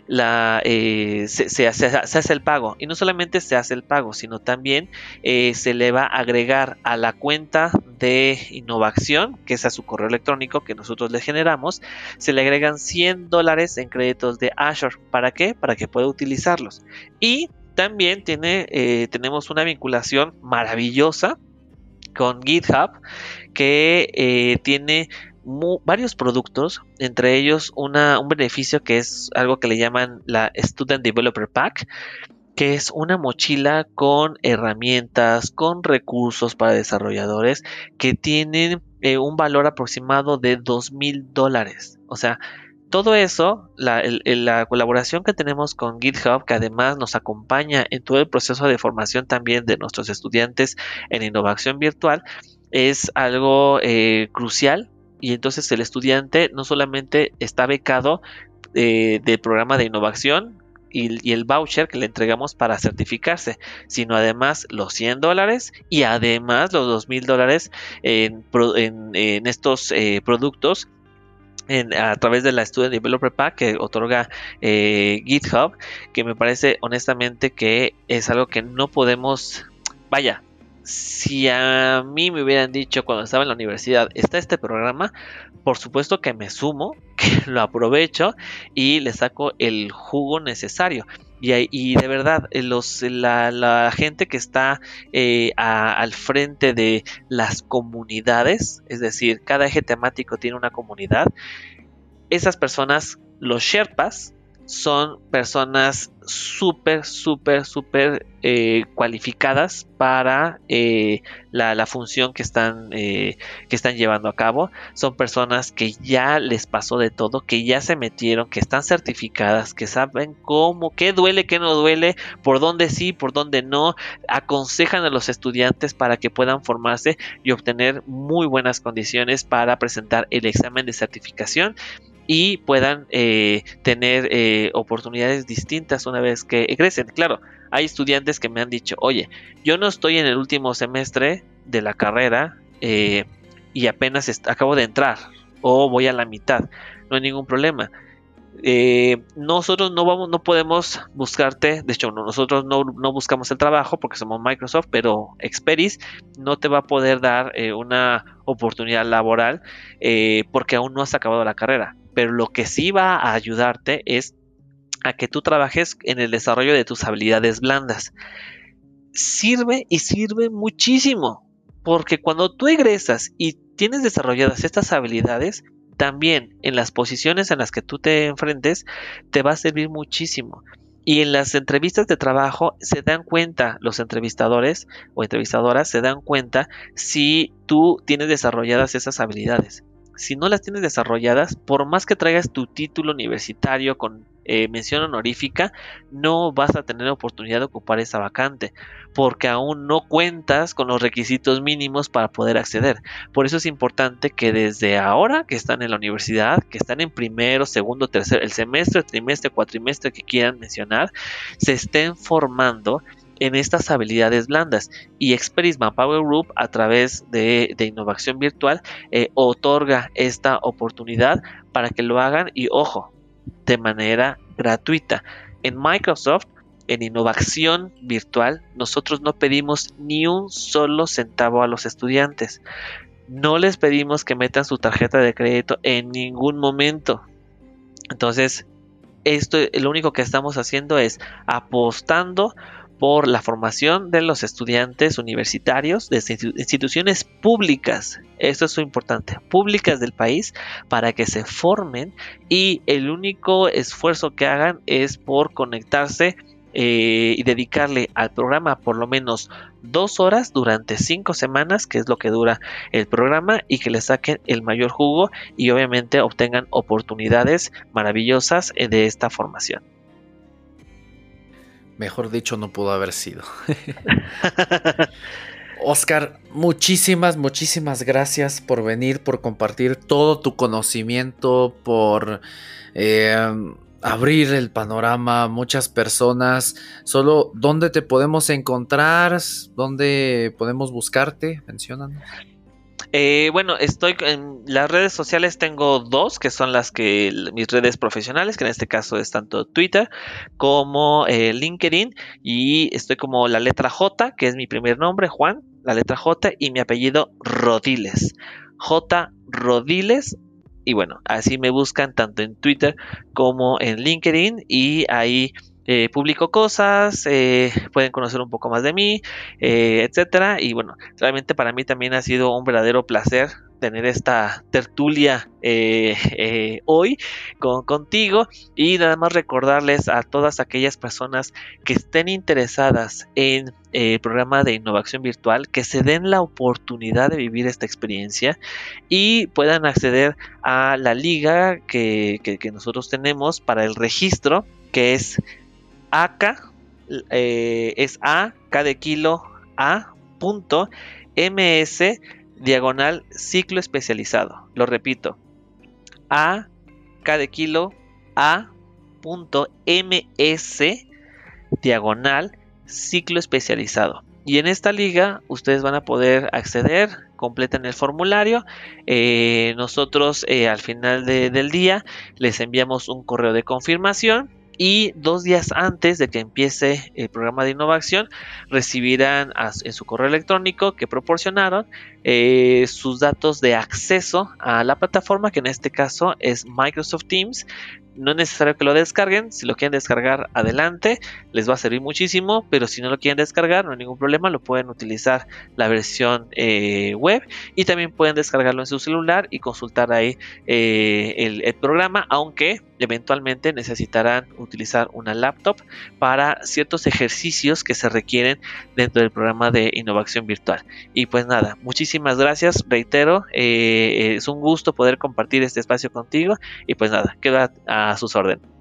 la, eh, se, hace, el pago. Y no solamente se hace el pago, sino también eh, se le va a agregar a la cuenta de innovación, que es a su correo electrónico que nosotros le generamos, se le agregan 100 dólares en créditos de Azure. ¿Para qué? Para que pueda utilizarlos. Y también tiene, eh, tenemos una vinculación maravillosa con GitHub que tiene varios productos, entre ellos una, un beneficio que es algo que le llaman la Student Developer Pack, que es una mochila con herramientas, con recursos para desarrolladores que tienen eh, un valor aproximado de dos mil dólares. O sea, todo eso, la, la, colaboración que tenemos con GitHub, que además nos acompaña en todo el proceso de formación también de nuestros estudiantes en innovación virtual, es algo eh, crucial y entonces el estudiante no solamente está becado eh, del programa de innovación y, el voucher que le entregamos para certificarse, sino además los 100 dólares y además los 2 mil dólares en, estos eh, productos a través de la Student Developer Pack que otorga eh, GitHub, que me parece honestamente que es algo que no podemos, vaya, si a mí me hubieran dicho cuando estaba en la universidad, está este programa, por supuesto que me sumo, (laughs) que lo aprovecho y le saco el jugo necesario. Y, de verdad, eh, los, la, gente que está eh, al frente de las comunidades, es decir, cada eje temático tiene una comunidad, esas personas, los Sherpas, son personas súper, súper, súper eh, cualificadas para eh, la, función que están, eh, que están llevando a cabo. Son personas que ya les pasó de todo, que ya se metieron, que están certificadas, que saben cómo, qué duele, qué no duele, por dónde sí, por dónde no. Aconsejan a los estudiantes para que puedan formarse y obtener muy buenas condiciones para presentar el examen de certificación y puedan eh, tener eh, oportunidades distintas una vez que egresen. Claro, hay estudiantes que me han dicho, oye, yo no estoy en el último semestre de la carrera eh, y apenas acabo de entrar o voy a la mitad, no hay ningún problema. nosotros no vamos, no podemos buscarte, de hecho nosotros no, no, buscamos el trabajo porque somos Microsoft, pero Experis no te va a poder dar una oportunidad laboral porque aún no has acabado la carrera pero lo que sí va a ayudarte es a que tú trabajes en el desarrollo de tus habilidades blandas. Sirve y sirve muchísimo, porque cuando tú egresas y tienes desarrolladas estas habilidades, también en las posiciones en las que tú te enfrentes, te va a servir muchísimo. Y en las entrevistas de trabajo se dan cuenta, los entrevistadores o entrevistadoras se dan cuenta si tú tienes desarrolladas esas habilidades si no las tienes desarrolladas, por más que traigas tu título universitario con eh, mención honorífica, no vas a tener oportunidad de ocupar esa vacante, porque aún no cuentas con los requisitos mínimos para poder acceder. Por eso es importante que desde ahora que están en la universidad, que están en primero, segundo, tercer, el semestre, trimestre, cuatrimestre que quieran mencionar, se estén formando en estas habilidades blandas. Y Experis Power Group a través de, innovación virtual eh, otorga esta oportunidad para que lo hagan y ojo de manera gratuita. En Microsoft en innovación virtual nosotros no pedimos ni un solo centavo a los estudiantes. No les pedimos que metan su tarjeta de crédito en ningún momento. Entonces esto lo único que estamos haciendo es apostando por la formación de los estudiantes universitarios de instituciones públicas, esto es muy importante, públicas del país, para que se formen y el único esfuerzo que hagan es por conectarse eh, y dedicarle al programa por lo menos dos horas durante cinco semanas, que es lo que dura el programa, y que le saquen el mayor jugo y obviamente obtengan oportunidades maravillosas eh, de esta formación. Mejor dicho, no pudo haber sido. (laughs) Oscar, muchísimas, muchísimas gracias por venir, por compartir todo tu conocimiento, por eh, abrir el panorama a muchas personas. Solo, ¿dónde te podemos encontrar? ¿Dónde podemos buscarte? Menciónanos. Eh, bueno, estoy en las redes sociales, tengo dos, que son las que mis redes profesionales, que en este caso es tanto Twitter como eh, LinkedIn, y estoy como la letra J, que es mi primer nombre, Juan, la letra J, y mi apellido Rodiles. J Rodiles y bueno, así me buscan tanto en Twitter como en LinkedIn y ahí eh, publico cosas, eh, pueden conocer un poco más de mí, eh, etcétera. Y bueno, realmente para mí también ha sido un verdadero placer tener esta tertulia hoy con, contigo y nada más recordarles a todas aquellas personas que estén interesadas en el programa de innovación virtual que se den la oportunidad de vivir esta experiencia y puedan acceder a la liga que, que nosotros tenemos para el registro que es AK eh, es A, K de kilo, A, punto, MS, diagonal, ciclo especializado. Lo repito, A, K de kilo, A, diagonal ciclo especializado. Y en esta liga ustedes van a poder acceder, completen el formulario. Eh, nosotros eh, al final del día les enviamos un correo de confirmación y dos días antes de que empiece el programa de innovación recibirán en su correo electrónico que proporcionaron eh, sus datos de acceso a la plataforma que en este caso es Microsoft Teams no es necesario que lo descarguen. Si lo quieren descargar, adelante. Les va a servir muchísimo. Pero si no lo quieren descargar, no hay ningún problema. Lo pueden utilizar la versión eh, web. Y también pueden descargarlo en su celular y consultar ahí eh, el, programa. Aunque eventualmente necesitarán utilizar una laptop para ciertos ejercicios que se requieren dentro del programa de innovación virtual. Y pues nada, muchísimas gracias. Reitero, eh, es un gusto poder compartir este espacio contigo. Y pues nada, queda a sus órdenes.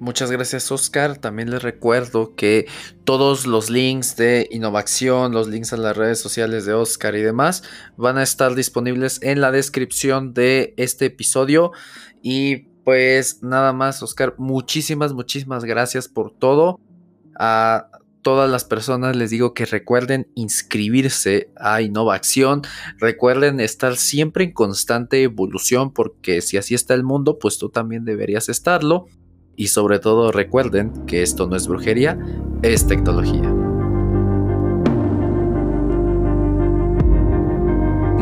Muchas gracias Oscar. También les recuerdo que todos los links de innovación, los links a las redes sociales de Oscar y demás van a estar disponibles en la descripción de este episodio. Y pues nada más Oscar, muchísimas, muchísimas gracias por todo. A todas las personas les digo que recuerden inscribirse a Innovación, recuerden estar siempre en constante evolución porque si así está el mundo, pues tú también deberías estarlo. Y sobre todo recuerden que esto no es brujería, es tecnología.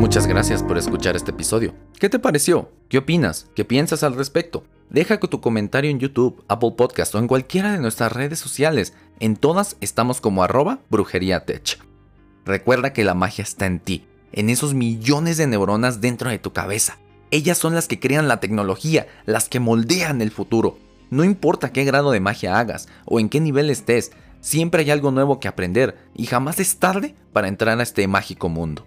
Muchas gracias por escuchar este episodio. ¿Qué te pareció? ¿Qué opinas? ¿Qué piensas al respecto? Deja tu comentario en YouTube, Apple Podcast o en cualquiera de nuestras redes sociales. En todas estamos como arroba brujeriatech. Recuerda que la magia está en ti, en esos millones de neuronas dentro de tu cabeza. Ellas son las que crean la tecnología, las que moldean el futuro. No importa qué grado de magia hagas o en qué nivel estés, siempre hay algo nuevo que aprender y jamás es tarde para entrar a este mágico mundo.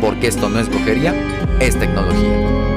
porque esto no es brujería, es tecnología.